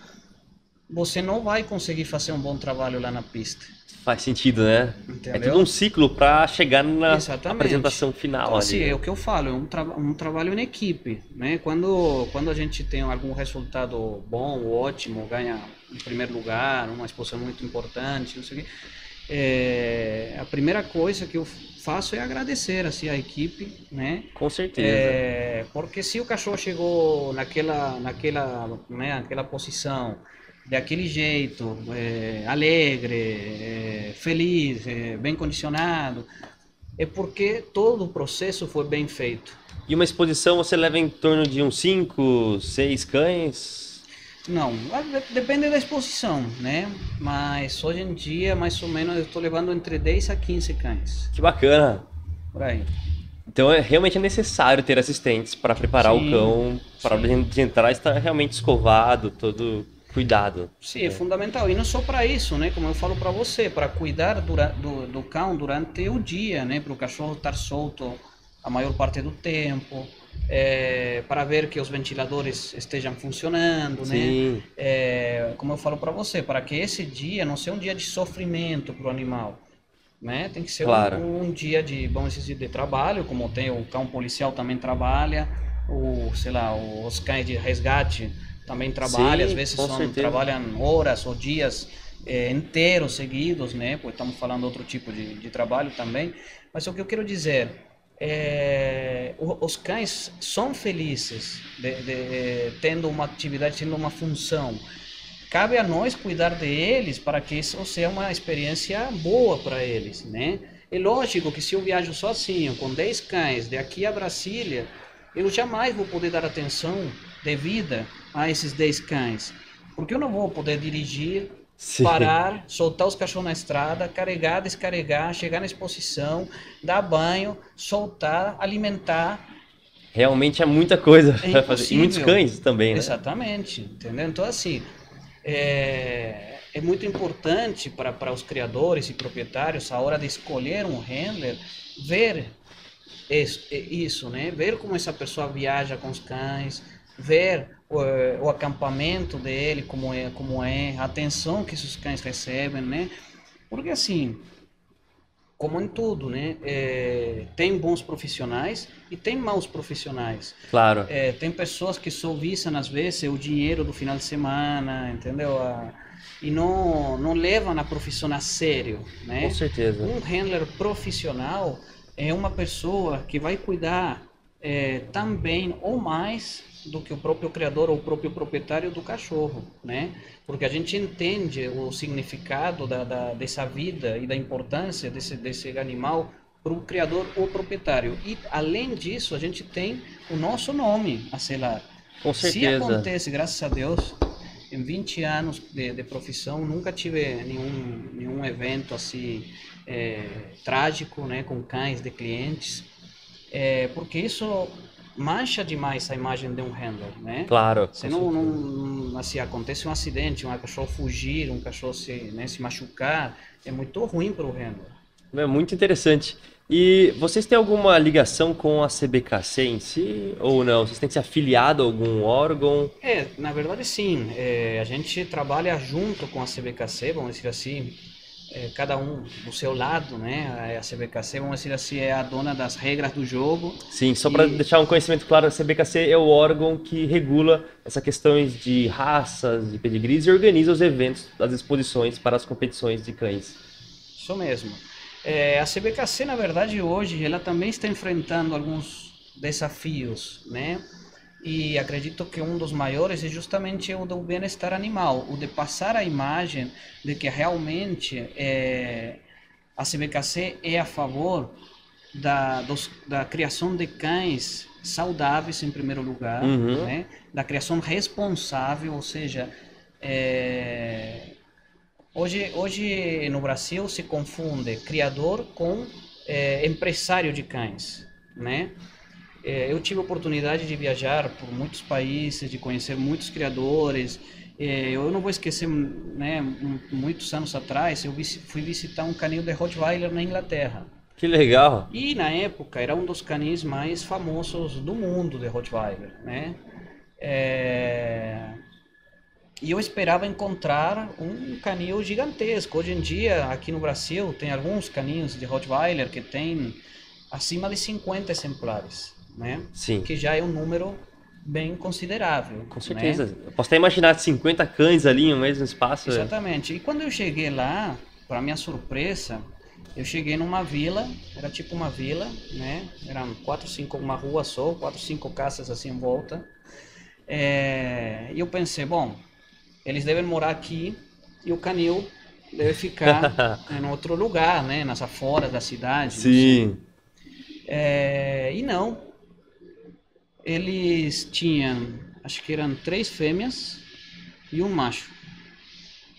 você não vai conseguir fazer um bom trabalho lá na pista. Faz sentido, né? É Entendeu? tudo um ciclo para chegar na Exatamente. apresentação final Então, assim, ali. é o que eu falo, é um, traba um trabalho em equipe, né? Quando, quando a gente tem algum resultado bom, ótimo, ganha em primeiro lugar, uma exposição muito importante, não sei o quê, é, a primeira coisa que eu faço é agradecer assim, a equipe, né? Com certeza. É, porque se o cachorro chegou naquela, naquela, né, naquela posição, daquele jeito, é, alegre, é, feliz, é, bem condicionado, é porque todo o processo foi bem feito. E uma exposição você leva em torno de uns 5, 6 cães? Não, de- depende da exposição, né? Mas hoje em dia, mais ou menos, eu estou levando entre 10 a 15 cães, Que bacana. por aí. Então é realmente é necessário ter assistentes para preparar Sim, o cão, para de entrar estar realmente escovado, todo cuidado. Sim, é fundamental. E não só para isso, né? Como eu falo para você, para cuidar dura- do, do cão durante o dia, né? Para o cachorro estar solto a maior parte do tempo, é, para ver que os ventiladores estejam funcionando, né? Sim, É, como eu falo para você, para que esse dia não seja um dia de sofrimento para o animal, né? Tem que ser um- Claro. um, dia de, vamos dizer, de trabalho, como tem o cão policial também trabalha, o, sei lá, os cães de resgate também trabalham, Sim, às vezes são, certeza. trabalham horas ou dias eh, inteiros seguidos, né? Porque estamos falando de outro tipo de, de trabalho também. Mas o que eu quero dizer é, os cães são felizes de, de- tendo uma atividade, tendo uma função. Cabe a nós cuidar deles para que isso seja uma experiência boa para eles, né? É lógico que se eu viajo sozinho, com 10 cães, de aqui a Brasília, eu jamais vou poder dar atenção devida a esses 10 cães. Porque eu não vou poder dirigir, sim. parar, soltar os cachorros na estrada, carregar, descarregar, chegar na exposição, dar banho, soltar, alimentar. Realmente é muita coisa É para fazer. E muitos cães também, né? Exatamente, entendeu? Então, assim, é, é muito importante para, os criadores e proprietários, a hora de escolher um handler, ver isso, né? Ver como essa pessoa viaja com os cães, ver o, o acampamento dele, como é, como é, a atenção que esses cães recebem, né? Porque, assim, como em tudo, né? É, tem bons profissionais e tem maus profissionais. Claro. É, tem pessoas que só visam, às vezes, o dinheiro do final de semana, entendeu? A- e não, não levam a profissão a sério, né? Com certeza. Um handler profissional é uma pessoa que vai cuidar é, também ou mais do que o próprio criador ou o próprio proprietário do cachorro, né? Porque a gente entende o significado da, da- dessa vida e da importância desse, desse animal para o criador ou proprietário. E, além disso, a gente tem o nosso nome a selar. Com Se certeza. acontece, graças a Deus, em 20 anos de, de profissão, nunca tive nenhum, nenhum evento assim é, trágico, né, com cães de clientes, é, porque isso mancha demais a imagem de um handler, né? Claro. Se não, não assim, acontece um acidente, um cachorro fugir, um cachorro se, né, se machucar, é muito ruim para o handler. É muito interessante. E vocês têm alguma ligação com a CBKC em si? Ou não? Vocês têm que ser afiliado a algum órgão? É, na verdade sim. É, a gente trabalha junto com a CBKC, vamos dizer assim. É, cada um do seu lado, né? A CBKC, vamos dizer assim, é a dona das regras do jogo. Sim, só para deixar um conhecimento claro, a CBKC é o órgão que regula essas questões de raças, de pedigrees e organiza os eventos, as exposições para as competições de cães. Isso mesmo. É, a CBKC, na verdade, hoje, ela também está enfrentando alguns desafios, né? E acredito que um dos maiores é justamente o do bem-estar animal, o de passar a imagem de que realmente é, a CBKC é a favor da, dos, da criação de cães saudáveis em primeiro lugar, uhum. né? da criação responsável, ou seja, é, hoje, hoje no Brasil se confunde criador com é, empresário de cães, né? É, eu tive a oportunidade de viajar por muitos países, de conhecer muitos criadores. É, eu não vou esquecer, né, muitos anos atrás, eu fui visitar um canil de Rottweiler na Inglaterra. Que legal! E na época era um dos canis mais famosos do mundo de Rottweiler, né? É... E eu esperava encontrar um canil gigantesco. Hoje em dia, aqui no Brasil, tem alguns caninhos de Rottweiler que tem acima de 50 exemplares né? Sim. Que já é um número bem considerável. Com certeza. Né? Eu posso até imaginar 50 cães ali no mesmo espaço. É. Exatamente. E quando eu cheguei lá, para minha surpresa, eu cheguei numa vila, era tipo uma vila, né? Eram quatro, cinco, uma rua só, quatro, cinco casas assim em volta. É... E eu pensei, bom, eles devem morar aqui e o canil deve ficar em outro lugar, né? Nessa fora da cidade. Sim. É... E não, eles tinham, acho que eram três fêmeas e um macho.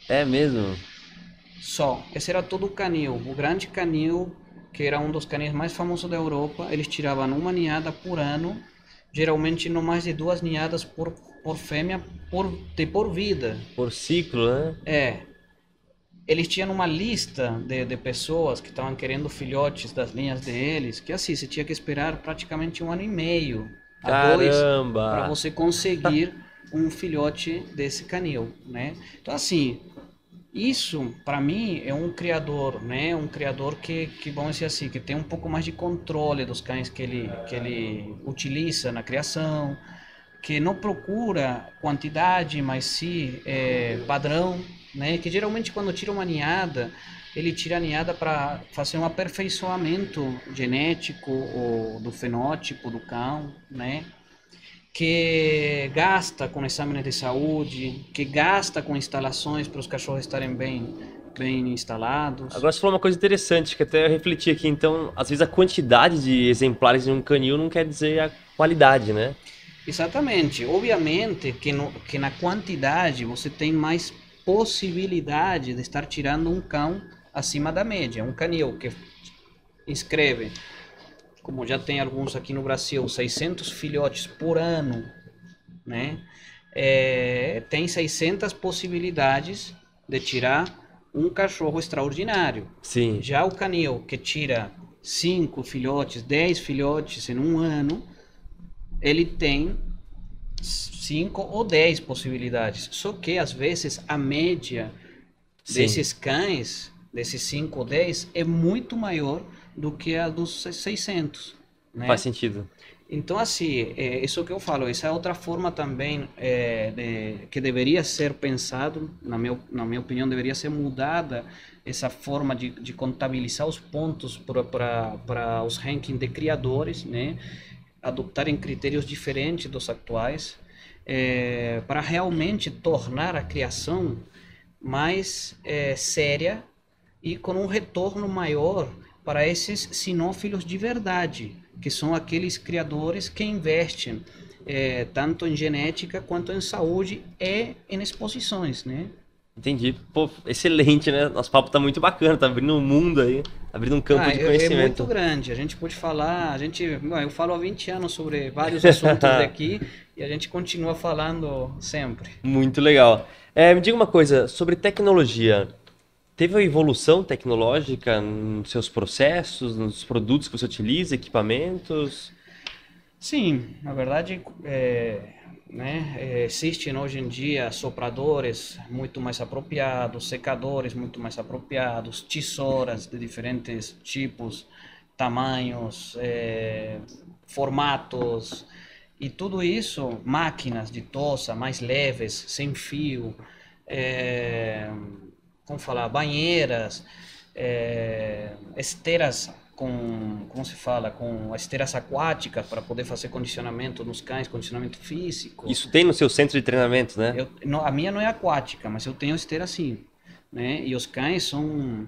É mesmo? Só. Esse era todo o canil. O grande canil, que era um dos canis mais famosos da Europa, eles tiravam uma ninhada por ano, geralmente não mais de duas ninhadas por, por fêmea por, de por vida. Por ciclo, né? É. Eles tinham uma lista de, de pessoas que estavam querendo filhotes das linhas deles, que assim, você tinha que esperar praticamente um ano e meio a dois para você conseguir um filhote desse canil, né? Então assim, isso para mim é um criador, né? Um criador que que vamos dizer assim, que tem um pouco mais de controle dos cães que ele que ele utiliza na criação, que não procura quantidade, mas sim é, padrão, né? Que geralmente quando tira uma ninhada ele tira a ninhada para fazer um aperfeiçoamento genético ou do fenótipo do cão, né? Que gasta com exames de saúde, que gasta com instalações para os cachorros estarem bem bem instalados. Agora você falou uma coisa interessante que até eu refleti aqui. Então, às vezes a quantidade de exemplares de um canil não quer dizer a qualidade, né? Exatamente. Obviamente que, no, que na quantidade você tem mais possibilidade de estar tirando um cão acima da média. Um canil que inscreve, como já tem alguns aqui no Brasil, 600 filhotes por ano, né? É, tem 600 possibilidades de tirar um cachorro extraordinário. Sim. Já o canil que tira 5 filhotes, 10 filhotes em um ano, ele tem 5 ou 10 possibilidades. Só que às vezes a média Sim. desses cães desses 5 ou 10 é muito maior do que a dos 600. Né? Faz sentido. Então, assim, é, isso que eu falo, essa é outra forma também é, de, que deveria ser pensado, na minha, na minha opinião, deveria ser mudada essa forma de, de contabilizar os pontos para os rankings de criadores, né? adoptarem critérios diferentes dos atuais, é, para realmente tornar a criação mais é, séria e com um retorno maior para esses sinófilos de verdade, que são aqueles criadores que investem é, tanto em genética quanto em saúde e em exposições, né? Entendi. Pô, excelente, né? Nosso papo tá muito bacana, tá abrindo um mundo aí, abrindo um campo ah, de conhecimento. É muito grande. A gente pode falar, a gente, eu falo há 20 anos sobre vários assuntos aqui e a gente continua falando sempre. Muito legal. É, me diga uma coisa sobre tecnologia. Teve uma evolução tecnológica nos seus processos, nos produtos que você utiliza, equipamentos? Sim, na verdade, é, né, é, existem hoje em dia sopradores muito mais apropriados, secadores muito mais apropriados, tesouras de diferentes tipos, tamanhos, é, formatos, e tudo isso, máquinas de tosa mais leves, sem fio, é, como falar, banheiras, é, esteiras com, como se fala, com esteiras aquáticas para poder fazer condicionamento nos cães, condicionamento físico. Isso tem no seu centro de treinamento, né? Eu, não, a minha não é aquática, mas eu tenho esteira sim, né? E os cães são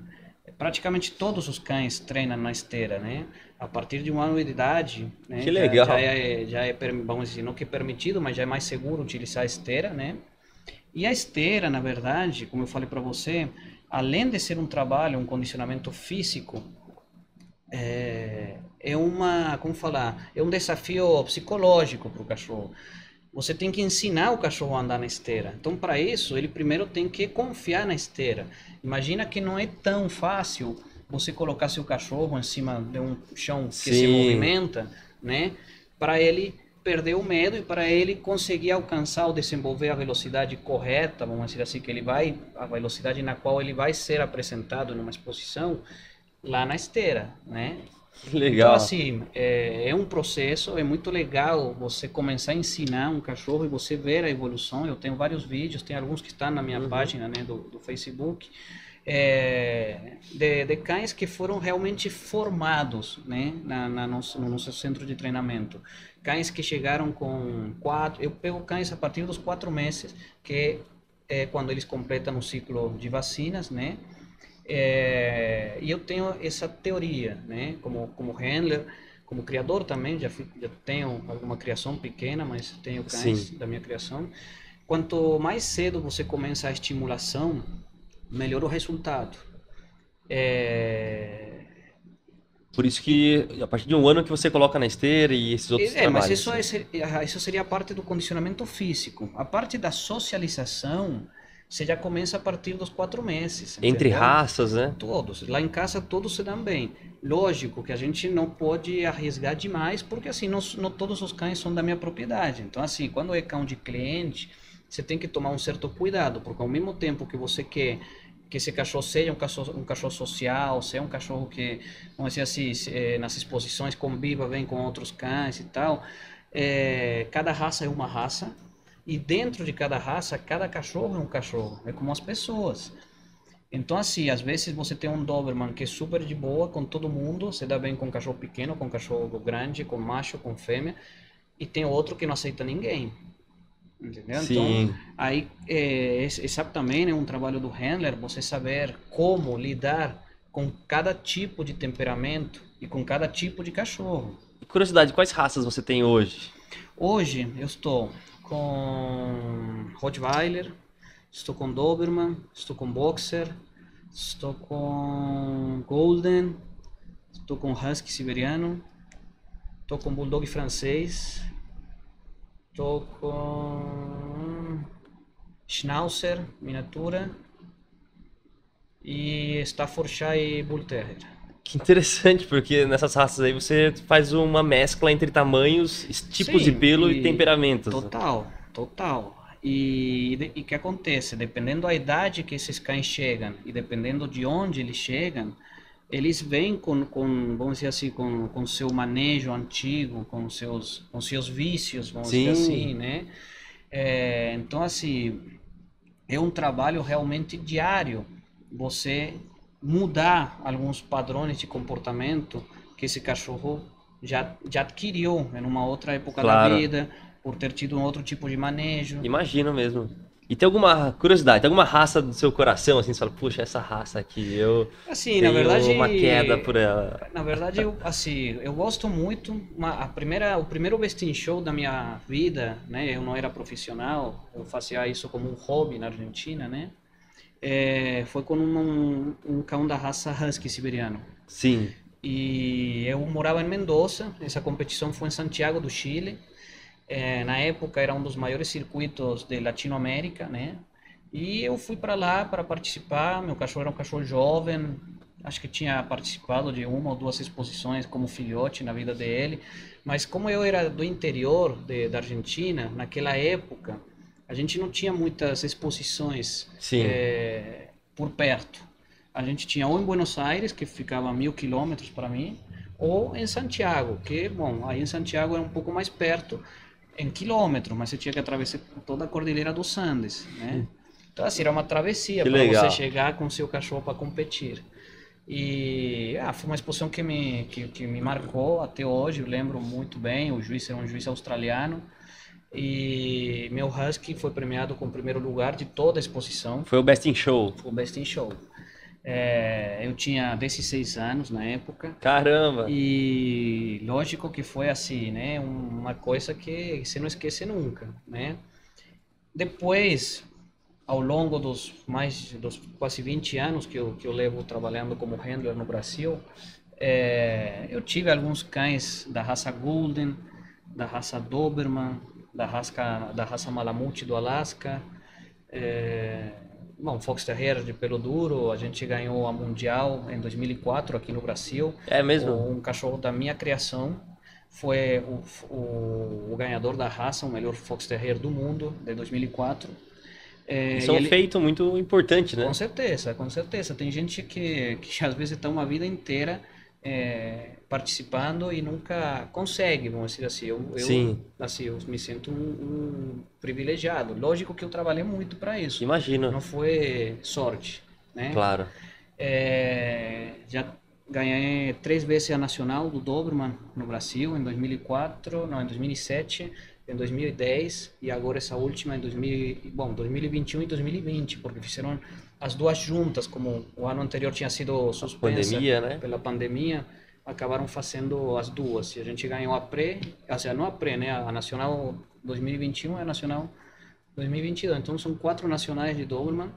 praticamente todos os cães treinam na esteira, né? A partir de um ano de idade, né? Que legal. Já, já é, já é, vamos dizer, não que é permitido, mas já é mais seguro utilizar a esteira, né? E a esteira, na verdade, como eu falei para você, além de ser um trabalho, um condicionamento físico, é, é uma, como falar, é um desafio psicológico para o cachorro. Você tem que ensinar o cachorro a andar na esteira. Então, para isso, ele primeiro tem que confiar na esteira. Imagina que não é tão fácil você colocar seu cachorro em cima de um chão que Sim. se movimenta, né? Para ele perder o medo e para ele conseguir alcançar ou desenvolver a velocidade correta, vamos dizer assim, que ele vai, a velocidade na qual ele vai ser apresentado numa exposição lá na esteira, né? Legal. Então, assim, é, é, um processo, é muito legal você começar a ensinar um cachorro e você ver a evolução. Eu tenho vários vídeos, tem alguns que estão na minha uhum. página né, do, do Facebook, é, de, de, cães que foram realmente formados né, na, na nosso, no nosso centro de treinamento cães que chegaram com quatro, eu pego cães a partir dos quatro meses, que é quando eles completam o ciclo de vacinas, né? É, e eu tenho essa teoria, né? Como como handler, como criador também, já, já tenho alguma criação pequena, mas tenho cães Sim. da minha criação. Quanto mais cedo você começa a estimulação, melhor o resultado. É, por isso que a partir de um ano que você coloca na esteira e esses outros é, trabalhos. Mas isso, é, ah, isso seria a parte do condicionamento físico. A parte da socialização, você já começa a partir dos quatro meses. Entre entendeu? raças, né? Todos. Lá em casa todos se dão bem. Lógico que a gente não pode arriesgar demais, porque assim, não, não todos os cães são da minha propriedade. Então assim, quando é cão de cliente, você tem que tomar um certo cuidado, porque ao mesmo tempo que você quer que esse cachorro seja um cachorro, um cachorro social, seja um cachorro que, vamos dizer assim, eh, nas exposições conviva bem com outros cães e tal. É, cada raça é uma raça e dentro de cada raça, cada cachorro é um cachorro, é como as pessoas. Então, assim, às vezes você tem um Doberman que é super de boa com todo mundo, se dá bem com cachorro pequeno, com cachorro grande, com macho, com fêmea, e tem outro que não aceita ninguém. Entendeu? Sim. Então, aí, é, esse também é um trabalho do handler, você saber como lidar com cada tipo de temperamento e com cada tipo de cachorro. Curiosidade, quais raças você tem hoje? Hoje eu estou com Rottweiler, estou com Doberman, estou com Boxer, estou com Golden, estou com Husky siberiano, estou com Bulldog francês, Tô com Schnauzer, miniatura, e Staffordshire Bull Terrier. Que interessante, porque nessas raças aí você faz uma mescla entre tamanhos, tipos Sim, de pelo e, e temperamentos. Total, total. E o que acontece? Dependendo da idade que esses cães chegam e dependendo de onde eles chegam, eles vêm com, com vamos dizer assim, com, com seu manejo antigo, com seus, com seus vícios, vamos Sim. dizer assim, né? É, então, assim, é um trabalho realmente diário. Você mudar alguns padrões de comportamento que esse cachorro já, já adquiriu em uma outra época claro. da vida, por ter tido um outro tipo de manejo. Imagino mesmo. E tem alguma curiosidade, tem alguma raça do seu coração, assim, você fala, puxa, essa raça aqui, eu assim, tenho na verdade, uma queda por ela. Na verdade, eu, assim, eu gosto muito, uma, a primeira, o primeiro Bestin Show da minha vida, né, eu não era profissional, eu fazia isso como um hobby na Argentina, né, é, foi com um, um cão da raça Husky siberiano. Sim. E eu morava em Mendoza, essa competição foi em Santiago do Chile, é, na época era um dos maiores circuitos de Latinoamérica, né? E eu fui para lá para participar. Meu cachorro era um cachorro jovem, acho que tinha participado de uma ou duas exposições como filhote na vida dele, mas como eu era do interior de, da Argentina, naquela época, a gente não tinha muitas exposições é, por perto. A gente tinha ou em Buenos Aires, que ficava a mil quilômetros para mim, ou em Santiago, que, bom, aí em Santiago era um pouco mais perto, em quilômetro, mas você tinha que atravessar toda a Cordilheira dos Andes, né? Então, assim, era uma travessia para você chegar com seu cachorro para competir. E ah, foi uma exposição que me, que, que me marcou até hoje, eu lembro muito bem. O juiz era um juiz australiano. E meu Husky foi premiado com o primeiro lugar de toda a exposição. Foi o Best in Show. Foi o Best in Show. É, eu tinha 16 anos na época. Caramba! E lógico que foi assim, né? Uma coisa que você não esquece nunca, né? Depois, ao longo dos mais dos quase 20 anos que eu, que eu levo trabalhando como handler no Brasil, é, eu tive alguns cães da raça Golden, da raça Doberman, da raça, da raça Malamute do Alasca, é, Bom, Fox Terrier de pelo duro, a gente ganhou a Mundial em 2004 aqui no Brasil. É mesmo? Um cachorro da minha criação foi o, o, o ganhador da raça, o melhor Fox Terrier do mundo, de 2004. É, Isso é um ele... feito muito importante, né? Com certeza, com certeza. Tem gente que, que às vezes está uma vida inteira é, participando e nunca consegue, vamos dizer assim. Eu, eu, Sim. assim, eu me sinto um, um privilegiado. Lógico que eu trabalhei muito para isso. Imagino. Não foi sorte, né? Claro. É, já ganhei três vezes a nacional do Doberman no Brasil, em 2004, não, em 2007, em 2010 e agora essa última em 2000, bom, 2021 e 2020, porque fizeram as duas juntas, como o ano anterior tinha sido suspensa pandemia, né? pela pandemia, acabaram fazendo as duas. E a gente ganhou a pré, ou seja, não a pré, né? A nacional 2021 e a nacional 2022. Então são quatro nacionais de Doberman.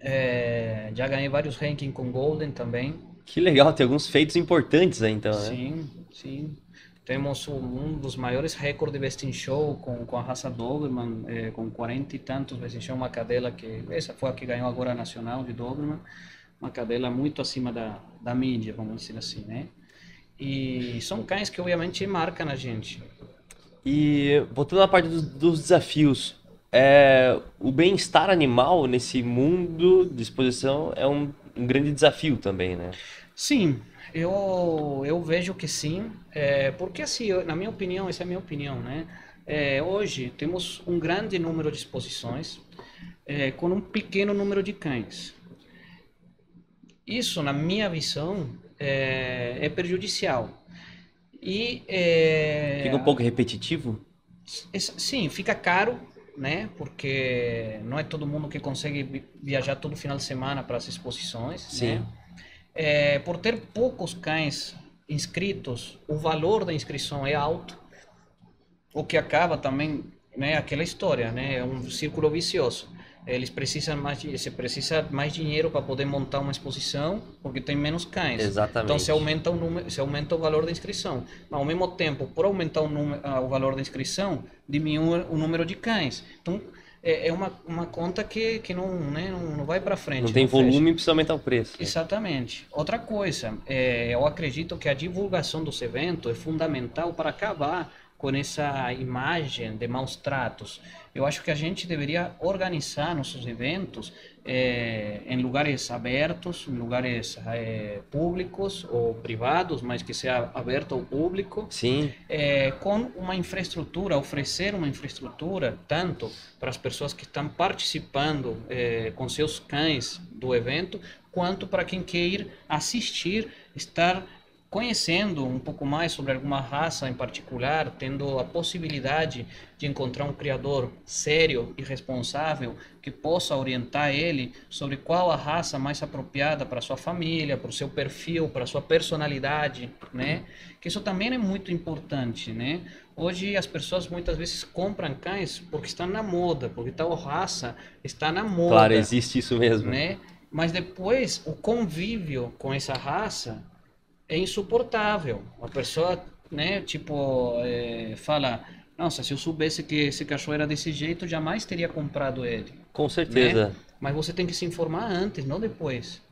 É, já ganhei vários rankings com Golden também. Que legal, tem alguns feitos importantes aí então, né? Sim, sim. Temos um dos maiores recordes de Best in Show com, com a raça Doberman, é, com 40 e tantos Best in Show, uma cadela que, essa foi a que ganhou agora a nacional de Doberman, uma cadela muito acima da, da mídia, vamos dizer assim, né? E são cães que obviamente marcam a gente. E voltando à parte dos, dos desafios, é, o bem-estar animal nesse mundo de exposição é um, um grande desafio também, né? Sim, eu, eu vejo que sim, é, porque assim, na minha opinião, essa é a minha opinião, né? É, hoje temos um grande número de exposições é, com um pequeno número de cães. Isso, na minha visão, é, é prejudicial. E, é, fica um pouco repetitivo? Sim, fica caro, né? Porque não é todo mundo que consegue viajar todo final de semana para as exposições. Sim. Né? É, por ter poucos cães inscritos, o valor da inscrição é alto, o que acaba também, né, aquela história, né, é um círculo vicioso. Eles precisam mais, você precisa mais dinheiro para poder montar uma exposição, porque tem menos cães. Exatamente. Então se aumenta o número, se aumenta o valor da inscrição. Mas ao mesmo tempo, por aumentar o, número, ah, o valor da inscrição, diminui o número de cães. Então é, é uma, uma conta que, que não, né, não, não vai para frente. Não tem não volume, fecha. precisa aumentar o preço. Exatamente. Outra coisa, é, eu acredito que a divulgação dos eventos é fundamental para acabar com essa imagem de maus tratos. Eu acho que a gente deveria organizar nossos eventos é, em lugares abertos, em lugares é, públicos ou privados, mas que seja aberto ao público. Sim. É, com uma infraestrutura, oferecer uma infraestrutura tanto para as pessoas que estão participando com seus cães do evento, quanto para quem quer ir assistir, estar conhecendo um pouco mais sobre alguma raça em particular, tendo a possibilidade de encontrar um criador sério e responsável que possa orientar ele sobre qual a raça mais apropriada para sua família, para o seu perfil, para sua personalidade, né? Que isso também é muito importante, né? Hoje as pessoas muitas vezes compram cães porque estão na moda, porque tal raça está na moda. Claro, existe isso mesmo. Né? Mas depois o convívio com essa raça é insuportável. A pessoa, né, tipo, é, fala, nossa, se eu soubesse que esse cachorro era desse jeito, jamais teria comprado ele. Com certeza. Né? Mas você tem que se informar antes, não depois.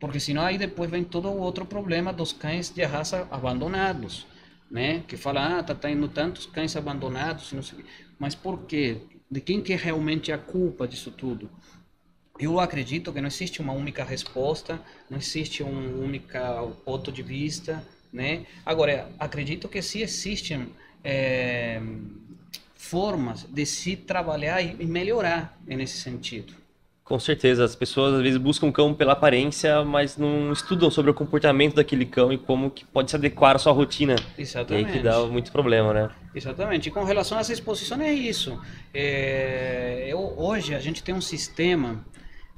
Porque senão aí depois vem todo o outro problema dos cães de raça abandonados, né? Que fala, ah, tá tendo tantos cães abandonados, não sei. Mas por quê? De quem que é realmente a culpa disso tudo? Eu acredito que não existe uma única resposta, não existe um único ponto de vista, né? Agora, acredito que sim existem é, formas de se trabalhar e melhorar nesse sentido. Com certeza, as pessoas às vezes buscam cão pela aparência, mas não estudam sobre o comportamento daquele cão e como que pode se adequar à sua rotina. Exatamente. E aí que dá muito problema, né? Exatamente. E com relação às exposições é isso. É, eu, hoje a gente tem um sistema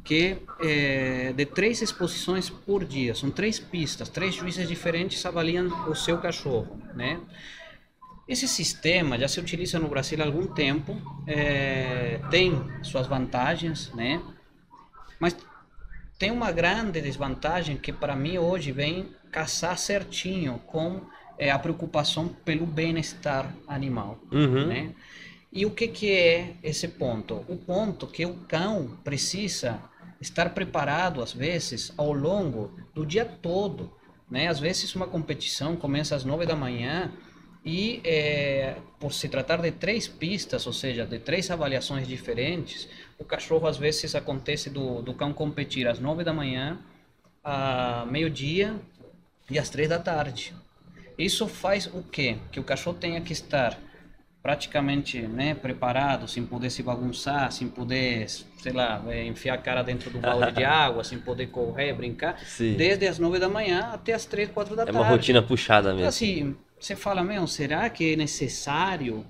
que é de três exposições por dia. São três pistas, três juízes diferentes avaliam o seu cachorro, né? Esse sistema já se utiliza no Brasil há algum tempo, é, tem suas vantagens, né? Mas tem uma grande desvantagem que para mim hoje vem caçar certinho com é, a preocupação pelo bem-estar animal, uhum. né? E o que que é esse ponto? O ponto que o cão precisa estar preparado às vezes ao longo do dia todo, né? Às vezes uma competição começa às nove da manhã e é, por se tratar de três pistas, ou seja, de três avaliações diferentes, o cachorro às vezes acontece do, do cão competir às nove da manhã, a meio-dia e às três da tarde. Isso faz o quê? Que o cachorro tenha que estar praticamente né, preparado, sem poder se bagunçar, sem poder, sei lá, é, enfiar a cara dentro do balde de água, sem poder correr, brincar, Sim. desde as nove da manhã até as três, quatro da é tarde. É uma rotina puxada mesmo. Então, assim, você fala, meu, será que é necessário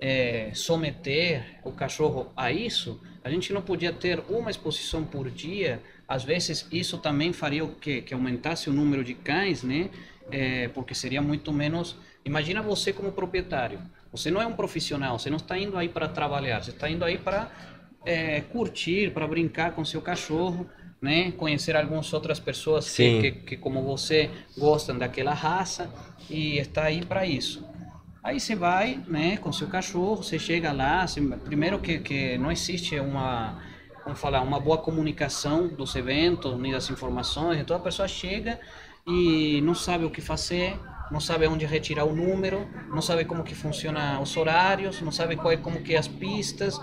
é, someter o cachorro a isso? A gente não podia ter uma exposição por dia? Às vezes isso também faria o quê? Que aumentasse o número de cães, né? É, porque seria muito menos... Imagina você como proprietário. Você não é um profissional, você não está indo aí para trabalhar, você está indo aí para é, curtir, para brincar com seu cachorro, né? Conhecer algumas outras pessoas que, que, que, como você, gostam daquela raça e está aí para isso. Aí você vai, né, com seu cachorro, você chega lá, você, primeiro que, que não existe uma, vamos falar, uma boa comunicação dos eventos, nem das informações, então a pessoa chega e não sabe o que fazer, não sabe onde retirar o número, não sabe como que funciona os horários, não sabe qual é como que é as pistas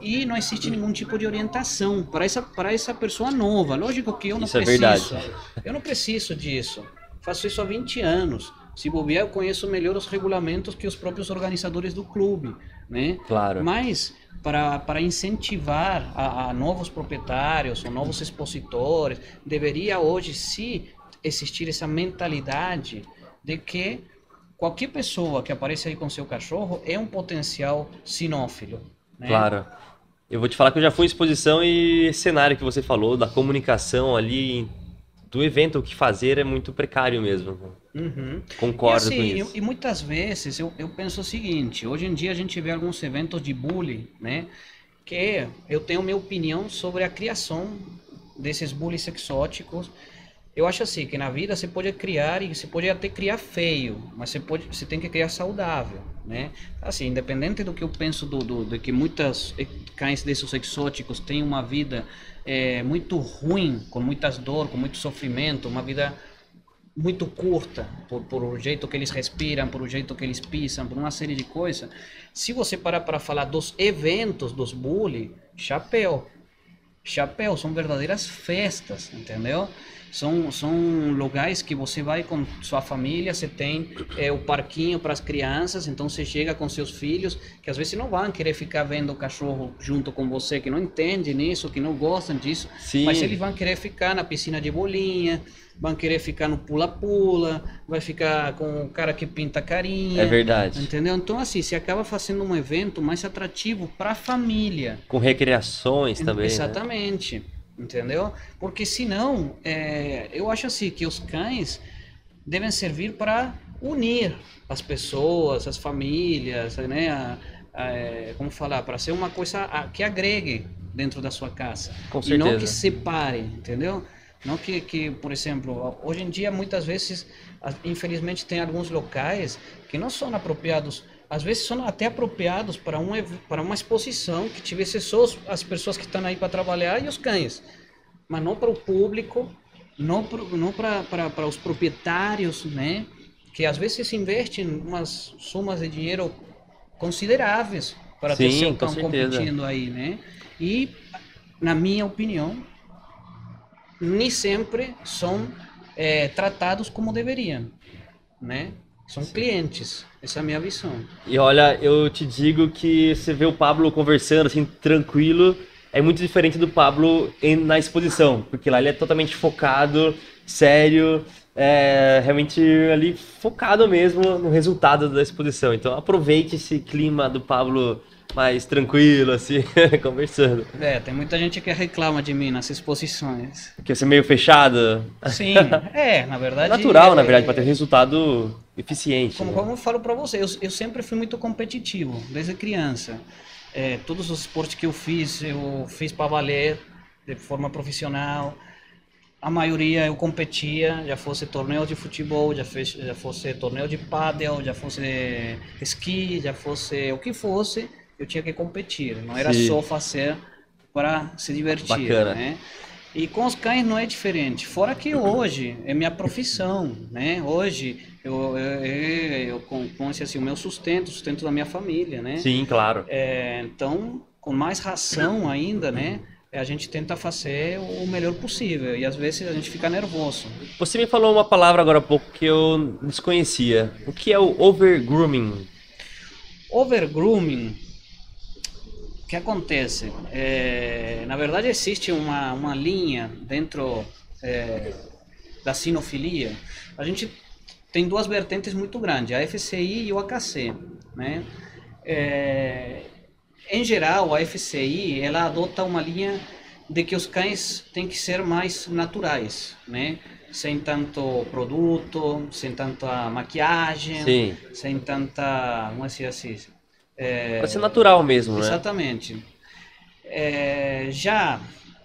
e não existe nenhum tipo de orientação para essa para essa pessoa nova. Lógico que eu não isso preciso. É. Eu não preciso disso. Faço isso há 20 anos. Se bobear, eu conheço melhor os regulamentos que os próprios organizadores do clube, né? Claro. Mas para, para incentivar a, a novos proprietários ou novos expositores, deveria hoje sim existir essa mentalidade de que qualquer pessoa que apareça aí com seu cachorro é um potencial sinófilo. Né? Claro. Eu vou te falar que eu já fui em exposição e cenário que você falou, da comunicação ali do evento, o que fazer é muito precário mesmo. Uhum. Concordo e assim, com isso. E, e muitas vezes eu, eu penso o seguinte: hoje em dia a gente vê alguns eventos de bullying, né? Que eu tenho minha opinião sobre a criação desses bullies exóticos. Eu acho assim que na vida você pode criar e você pode até criar feio, mas você pode, você tem que criar saudável, né? Assim, independente do que eu penso do, do de que muitas cães desses exóticos têm uma vida é, muito ruim, com muitas dor, com muito sofrimento, uma vida muito curta, por, por o jeito que eles respiram, por o jeito que eles pisam, por uma série de coisas. Se você parar para falar dos eventos dos bully, chapéu. Chapéu, são verdadeiras festas, entendeu? São, são lugares que você vai com sua família, você tem é, o parquinho para as crianças, então você chega com seus filhos, que às vezes não vão querer ficar vendo o cachorro junto com você, que não entendem nisso, que não gostam disso, Sim. mas eles vão querer ficar na piscina de bolinha, vão querer ficar no pula-pula, vai ficar com o cara que pinta carinha. É verdade. Entendeu? Então, assim, você acaba fazendo um evento mais atrativo para a família. Com recreações também. Né? Exatamente. Né? Entendeu? Porque senão, é, eu acho assim que os cães devem servir para unir as pessoas, as famílias, né? A, a, é, como falar, para ser uma coisa que agregue dentro da sua casa Com certeza. e não que separe, entendeu? Não que, que, por exemplo, hoje em dia muitas vezes, infelizmente, tem alguns locais que não são apropriados às vezes são até apropriados para, um, para uma exposição que tivesse só as pessoas que estão aí para trabalhar e os cães, mas não para o público não não para os proprietários, né? Que às vezes investem umas somas de dinheiro consideráveis para Sim, ter seu cão competindo aí, né? E, na minha opinião, nem sempre são é, tratados como deveriam, né? São clientes, essa é a minha visão. E olha, eu te digo que você vê o Pablo conversando assim, tranquilo, é muito diferente do Pablo em- na exposição, porque lá ele é totalmente focado, sério, é, realmente ali focado mesmo no resultado da exposição. Então aproveite esse clima do Pablo mais tranquilo, assim, conversando. É, tem muita gente que reclama de mim nas exposições. Porque você é meio fechado. Sim, é, na verdade. É natural, é, na verdade, para ter resultado eficiente. Como, né? como eu falo para você, eu, eu sempre fui muito competitivo, desde criança. É, todos os esportes que eu fiz, eu fiz para valer, de forma profissional. A maioria eu competia, já fosse torneio de futebol, já, fez, já fosse torneio de pádel, já fosse esqui, já fosse o que fosse, eu tinha que competir. Não era Sim. só fazer para se divertir, Bacana. né? E com os cães não é diferente. Fora que hoje é minha profissão, né? Hoje eu, eu, eu, eu com esse, assim, o meu sustento, o sustento da minha família, né? Sim, claro. É, então, com mais ração ainda, né? A gente tenta fazer o melhor possível e às vezes a gente fica nervoso. Você me falou uma palavra agora há pouco que eu desconhecia. O que é o overgrooming? Overgrooming, o que acontece? É, na verdade, existe uma, uma linha dentro é, da sinofilia. A gente tem duas vertentes muito grandes, a FCI e o AKC. Né? É, em geral, a FCI ela adota uma linha de que os cães têm que ser mais naturais, né? sem tanto produto, sem tanta maquiagem, Sim. sem tanta, vamos dizer assim, é, Pra ser natural mesmo, né? Exatamente. É, já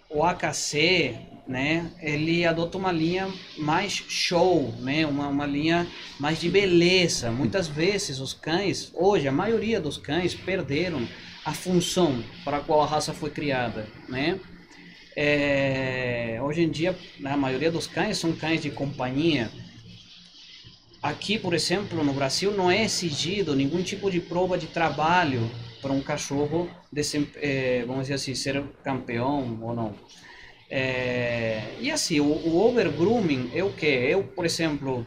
o AKC, né, ele adota uma linha mais show, né, uma, uma linha mais de beleza. Muitas vezes os cães, hoje a maioria dos cães perderam a função para a qual a raça foi criada, né? É, hoje em dia, a maioria dos cães são cães de companhia. Aqui, por exemplo, no Brasil, não é exigido nenhum tipo de prova de trabalho para um cachorro, eh, vamos dizer assim, ser campeão ou não. É, e assim, o, o overgrooming é o que? Eu, por exemplo,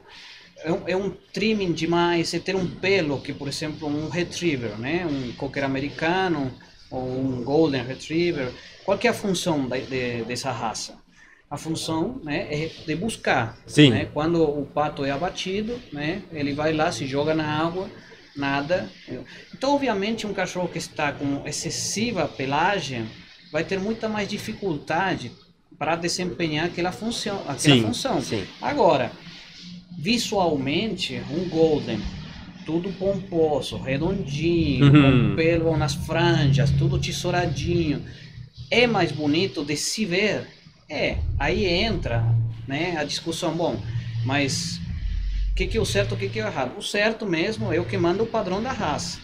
é um, é um trimming demais, é ter um pelo que, por exemplo, um retriever, né? Um cocker americano ou um golden retriever. Qual é a função de, dessa raça? A função né, é de buscar. Sim. Né? Quando o pato é abatido, né, ele vai lá, se joga na água, nada. Então, obviamente, um cachorro que está com excessiva pelagem vai ter muita mais dificuldade para desempenhar aquela função. Aquela Sim, função. sim. Agora, visualmente, um golden, tudo pomposo, redondinho, Uhum. com pelo nas franjas, tudo tesouradinho, é mais bonito de se ver? É, aí entra né, a discussão, bom, mas o que, que é o certo, o que, que é o errado? O certo mesmo é o que manda o padrão da raça.